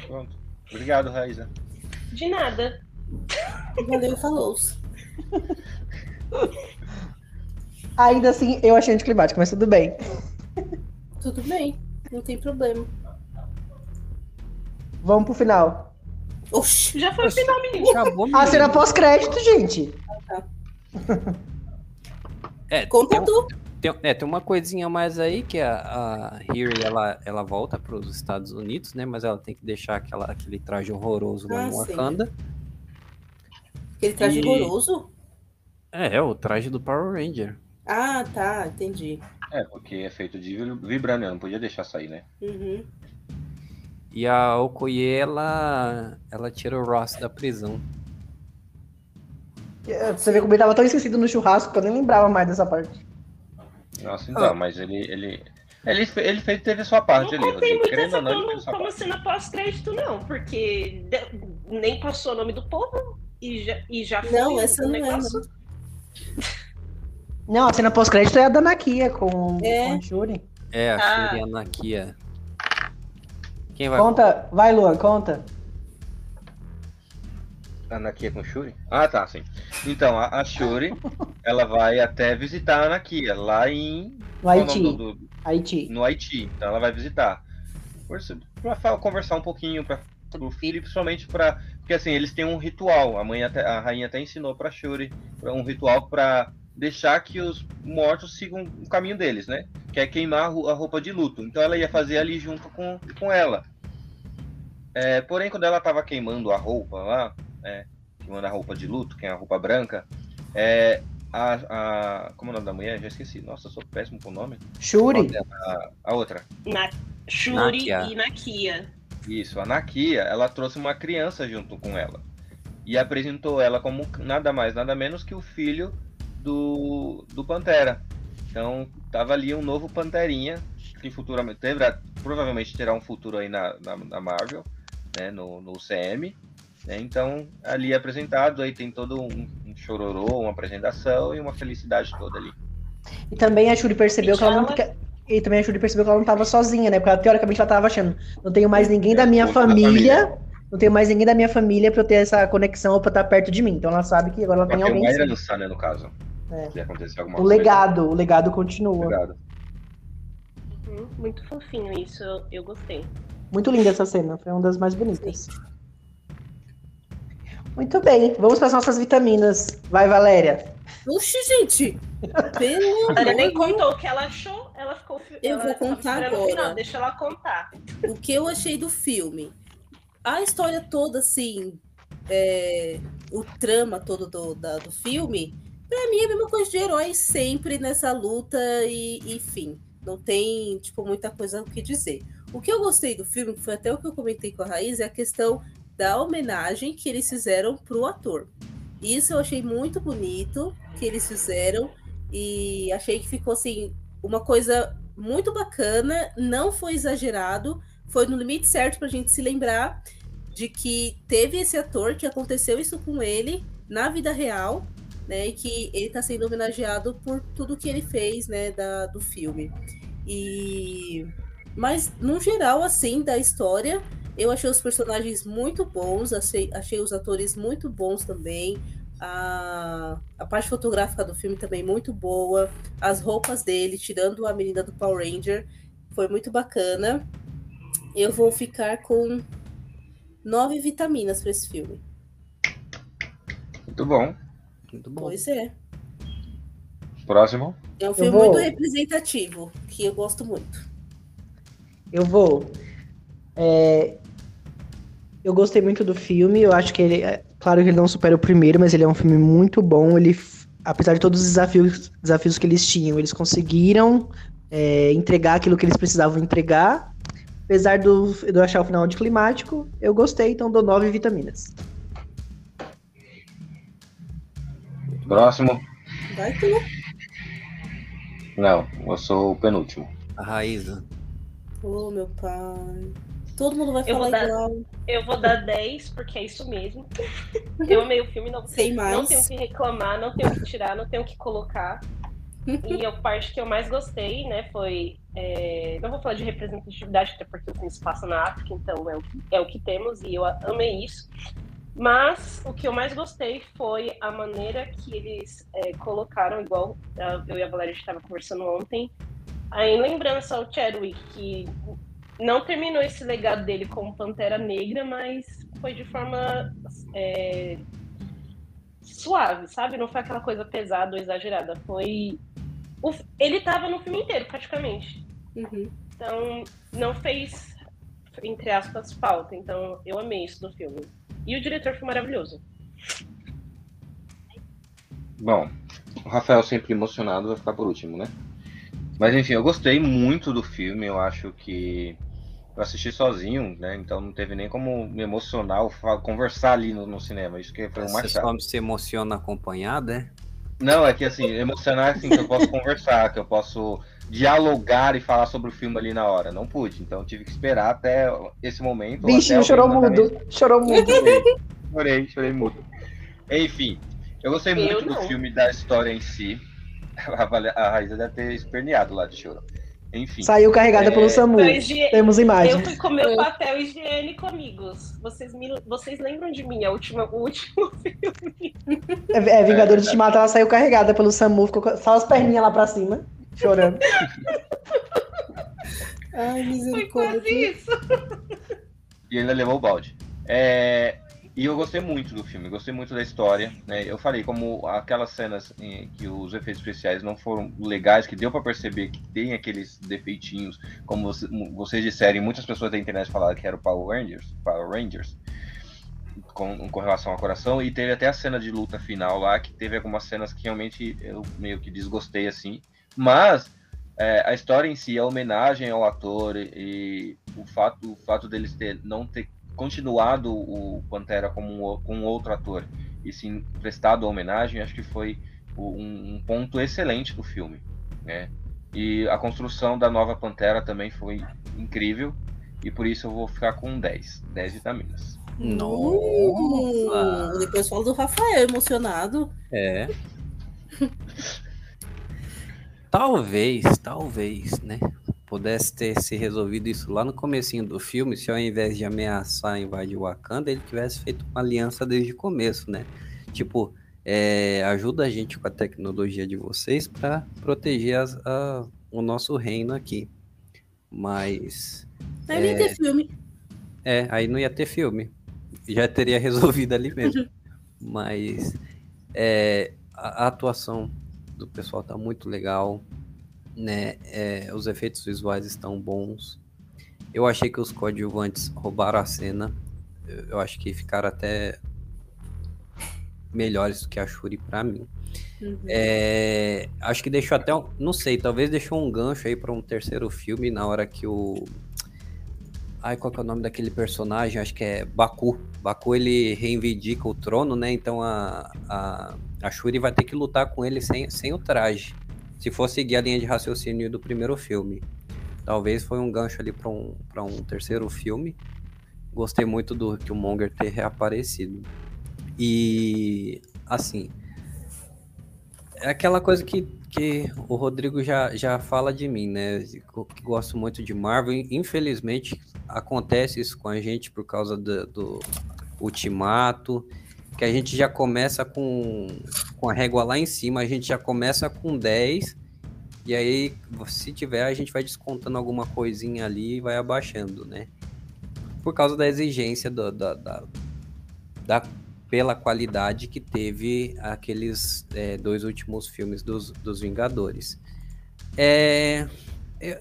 Pronto. Obrigado, Raíza. De nada. Valeu, falou. Ainda assim, eu achei anticlimático, mas tudo bem. Tudo bem. Não tem problema. Vamos pro final. Oxi. Já foi o final, menino. Acabou A mesmo. cena pós-crédito, gente. É, tem, Conta um- tu. tem, é, tem uma coisinha mais aí que a, a ela, ela volta para os Estados Unidos, né? Mas ela tem que deixar aquela, aquele traje horroroso lá Ah, em sim. Wakanda. Aquele traje E- horroroso? É, é o traje do Power Ranger. Ah, tá. Entendi. É, porque é feito de vibrânio, não podia deixar sair, né? Uhum. E a Okoye, ela, ela tira o Ross da prisão. É, Você vê como ele tava tão esquecido no churrasco que eu nem lembrava mais dessa parte. Nossa, então, mas ele. Ele, ele, ele fez, teve a sua parte Não ali, Rodrigo. muito essa não, como, como cena pós-crédito, não, porque de- nem passou o nome do povo e já, e já foi Não, essa não é, negócio. Não, a cena pós-crédito é a da Nakia com, É. com a Shuri. É, a Ah. Shuri e a Nakia. Quem vai Conta, vai Luan, conta. A Nakia com Shuri? Ah, tá, sim. Então, a, a Shuri, ela vai até visitar a Nakia, lá em. No é Haiti. do- do- Haiti. no Haiti. Então ela vai visitar. Pra conversar um pouquinho pra, pro filho, principalmente pra. Porque assim, eles têm um ritual. A mãe até, a rainha até ensinou pra Shuri um ritual pra deixar que os mortos sigam o caminho deles, né? Que é queimar a ro- a roupa de luto. Então ela ia fazer ali junto com, com ela. É, porém, quando ela tava queimando a roupa lá, é, queimando a roupa de luto, que é a roupa branca, é, a, a. Como é o nome da mulher? Já esqueci. Nossa, sou péssimo com o nome. Shuri. A, a outra. Na Shuri Nakia. e Nakia. Isso, a Nakia, ela trouxe uma criança junto com ela. E apresentou ela como nada mais, nada menos que o filho do, do Pantera. Então, tava ali um novo Panterinha, que futuramente terá, provavelmente terá um futuro aí na, na, na Marvel, né, no, no UCM. né? Então, ali apresentado, aí tem todo um, um chororô, uma apresentação e uma felicidade toda ali. E também a Shuri percebeu que ela não. E também a Shuri percebeu que ela não tava sozinha, né? Porque ela, teoricamente ela tava achando, não tenho mais ninguém da minha Outra família, não tenho mais ninguém da minha família pra eu ter essa conexão ou pra estar perto de mim. Então ela sabe que agora ela tem alguém. uma herança, né, no caso. É. Se acontecer alguma O coisa. legado, o legado continua. Legado. Uhum, Muito fofinho isso, eu, eu gostei. Muito linda essa cena, foi uma das mais bonitas. Muito bem, vamos para as nossas vitaminas. Vai, Valéria. Oxi, gente! Pelo Ela nem contou o que ela achou, ela ficou. Eu ela vou tava contar o agora. final, deixa ela contar. o que eu achei do filme. A história toda, assim, é, o trama todo do, da- do filme, pra mim é a mesma coisa de herói sempre nessa luta e, enfim, não tem, tipo, muita coisa o que dizer. O que eu gostei do filme, que foi até o que eu comentei com a Raiz, é a questão da homenagem que eles fizeram pro ator. Isso eu achei muito bonito que eles fizeram e achei que ficou, assim, uma coisa muito bacana, não foi exagerado, foi no limite certo pra gente se lembrar de que teve esse ator, que aconteceu isso com ele na vida real, né? E que ele tá sendo homenageado por tudo que ele fez, né, da, do filme. E mas no geral assim da história, eu achei os personagens muito bons, achei, achei os atores muito bons também. A, a parte fotográfica do filme também muito boa. As roupas dele, tirando a menina do Power Ranger, foi muito bacana. Eu vou ficar com nove vitaminas para esse filme. Muito bom. Muito bom. Pois é. Próximo. É um filme vou- muito representativo, que eu gosto muito. Eu vou. É, Eu gostei muito do filme. Eu acho que ele. é Claro que ele não supera o primeiro, mas ele é um filme muito bom. Ele, apesar de todos os desafios, desafios que eles tinham, eles conseguiram é, entregar aquilo que eles precisavam entregar. Apesar do, de eu achar o final anticlimático, eu gostei, então dou nove vitaminas. Próximo. Vai tu. Não, eu sou o penúltimo. A Raíza. Ô, meu pai. Todo mundo vai Eu falar dar- igual. Eu vou dar 10, porque é isso mesmo. Eu amei o filme, não, Sem mais. não tenho o que reclamar, não tenho o que tirar, não tenho o que colocar. E a parte que eu mais gostei, né, foi. é, não vou falar de representatividade, até porque o filme se passa na África, então é o, que- é o que temos, e eu amei isso. Mas o que eu mais gostei foi a maneira que eles é, colocaram, igual eu e a Valéria estava conversando ontem, aí, em lembrança ao Chadwick, que não terminou esse legado dele como Pantera Negra, mas foi de forma é, suave, sabe? Não foi aquela coisa pesada ou exagerada. Foi. o- Ele tava no filme inteiro, praticamente. Uhum. Então, não fez, entre aspas, falta. Então, eu amei isso do filme. E o diretor foi maravilhoso. Bom, o Rafael sempre emocionado vai ficar por último, né? Mas enfim, eu gostei muito do filme. Eu acho que eu assisti sozinho, né? Então não teve nem como me emocionar ou conversar ali no, no cinema. Isso que foi o mais Você chato. só se emociona acompanhado, é? Não, é que assim, emocionar assim, que eu posso conversar, que eu posso dialogar e falar sobre o filme ali na hora. Não pude, então tive que esperar até esse momento. Bichinho, até chorou mudo. Chorou mudo. Chorei, chorei, muito. Enfim, eu gostei Eu muito do não. filme, da história em si. A, Raíssa deve ter esperneado lá de choro. Enfim. Saiu carregada É, pelo SAMU. Temos Eu imagens. fui com meu Eu- papel higiênico, amigos. Vocês, me, vocês lembram de mim, a última, o último filme? É, é Vingadores de Ultimato, ela saiu carregada pelo SAMU, ficou só as perninhas lá pra cima, chorando. Ai, Foi misericórdia. quase isso. E ainda levou o balde. É, E eu gostei muito do filme, gostei muito da história. Né? Eu falei, como aquelas cenas em que os efeitos especiais não foram legais, que deu pra perceber que tem aqueles defeitinhos, como você- vocês disseram, e muitas pessoas da internet falaram que era o Power Rangers, Power Rangers com, com relação ao coração, e teve até a cena de luta final lá, que teve algumas cenas que realmente eu meio que desgostei assim. Mas é, a história em si, a homenagem ao ator e, e o fato, o fato deles ter, não ter continuado o Pantera como um, com outro ator e sim prestado a homenagem, acho que foi um, um ponto excelente do filme, né? E a construção da nova Pantera também foi incrível e por isso eu vou ficar com 10, 10 vitaminas. Hum, Nossa. depois fala do Rafael emocionado. É. Talvez, talvez, né? Pudesse ter se resolvido isso lá no comecinho do filme, se ao invés de ameaçar invadir Wakanda, ele tivesse feito uma aliança desde o começo, né? Tipo, é, ajuda a gente com a tecnologia de vocês para proteger as- a- o nosso reino aqui. Mas Aí nem ter filme. é, aí não ia ter filme. Já teria resolvido ali mesmo. Mas é, a, a atuação do pessoal tá muito legal, né? É, os efeitos visuais estão bons. Eu achei que os coadjuvantes roubaram a cena. Eu, eu acho que ficaram até melhores do que a Shuri pra mim. Uhum. É, acho que deixou até, um- não sei, talvez deixou um gancho aí para um terceiro filme na hora que o Ai, qual que é o nome daquele personagem? Acho que é Baku. Baku ele reivindica o trono, né? Então a, a, a Shuri vai ter que lutar com ele sem, sem o traje. Se for seguir a linha de raciocínio do primeiro filme. Talvez foi um gancho ali para um, um terceiro filme. Gostei muito do que o Monger ter reaparecido. E assim, é aquela coisa que, que o Rodrigo já, já fala de mim, né? Que gosto muito de Marvel. Infelizmente, acontece isso com a gente por causa do, do Ultimato, que a gente já começa com, com a régua lá em cima, a gente já começa com 10, e aí, se tiver, a gente vai descontando alguma coisinha ali e vai abaixando, né? Por causa da exigência do- da, da, da pela qualidade que teve aqueles é, dois últimos filmes dos, dos Vingadores. É,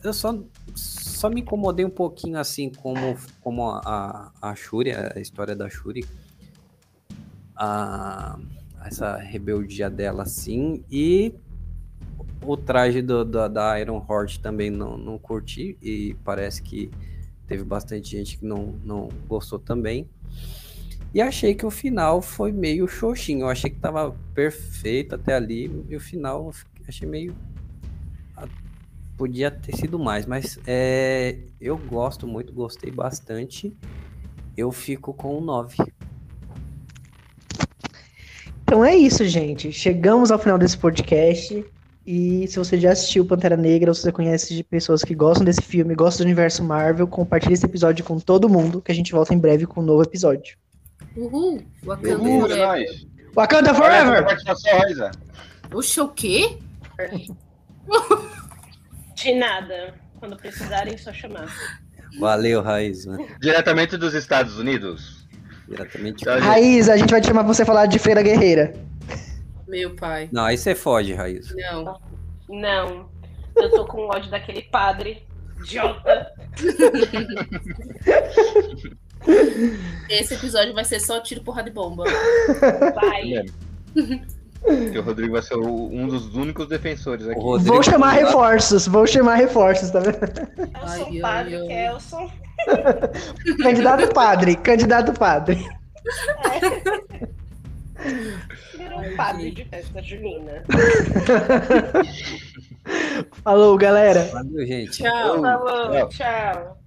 eu só, só me incomodei um pouquinho assim como, como a, a, Shuri, a história da Shuri, a, essa rebeldia dela assim, e o traje do, da, da Iron Heart também não, não curti, e parece que teve bastante gente que não, não gostou também. E achei que o final foi meio xoxinho. Eu achei que tava perfeito até ali. E o final achei meio. Podia ter sido mais, mas é, eu gosto muito, gostei bastante. Eu fico com um 9. Então é isso, gente. Chegamos ao final desse podcast. E se você já assistiu Pantera Negra, ou se você conhece de pessoas que gostam desse filme, gostam do universo Marvel, compartilhe esse episódio com todo mundo, que a gente volta em breve com um novo episódio. Uhul. Wakanda. É Forever. nóis. Wakanda Forever! Oxe, o quê? De nada. Quando precisarem, é só chamar. Valeu, Raiz, né? Diretamente dos Estados Unidos. Diretamente. Raiz, a gente vai te chamar pra você falar de Freira Guerreira. Meu pai. Não, aí você foge, Raiz. Não. Não. Eu tô com ódio daquele padre. Idiota. Esse episódio vai ser só tiro, porrada e bomba. Vai. Que o Rodrigo vai ser o- um dos únicos defensores aqui. O Rodrigo Vou chamar reforços, vou chamar reforços, tá vendo? Ai, Elson ai, Padre ai. Kelson. Candidato padre, candidato padre. Virou Ai, um padre de festa junina. Falou, galera. Valeu, gente. Tchau. Falou, Tchau. tchau.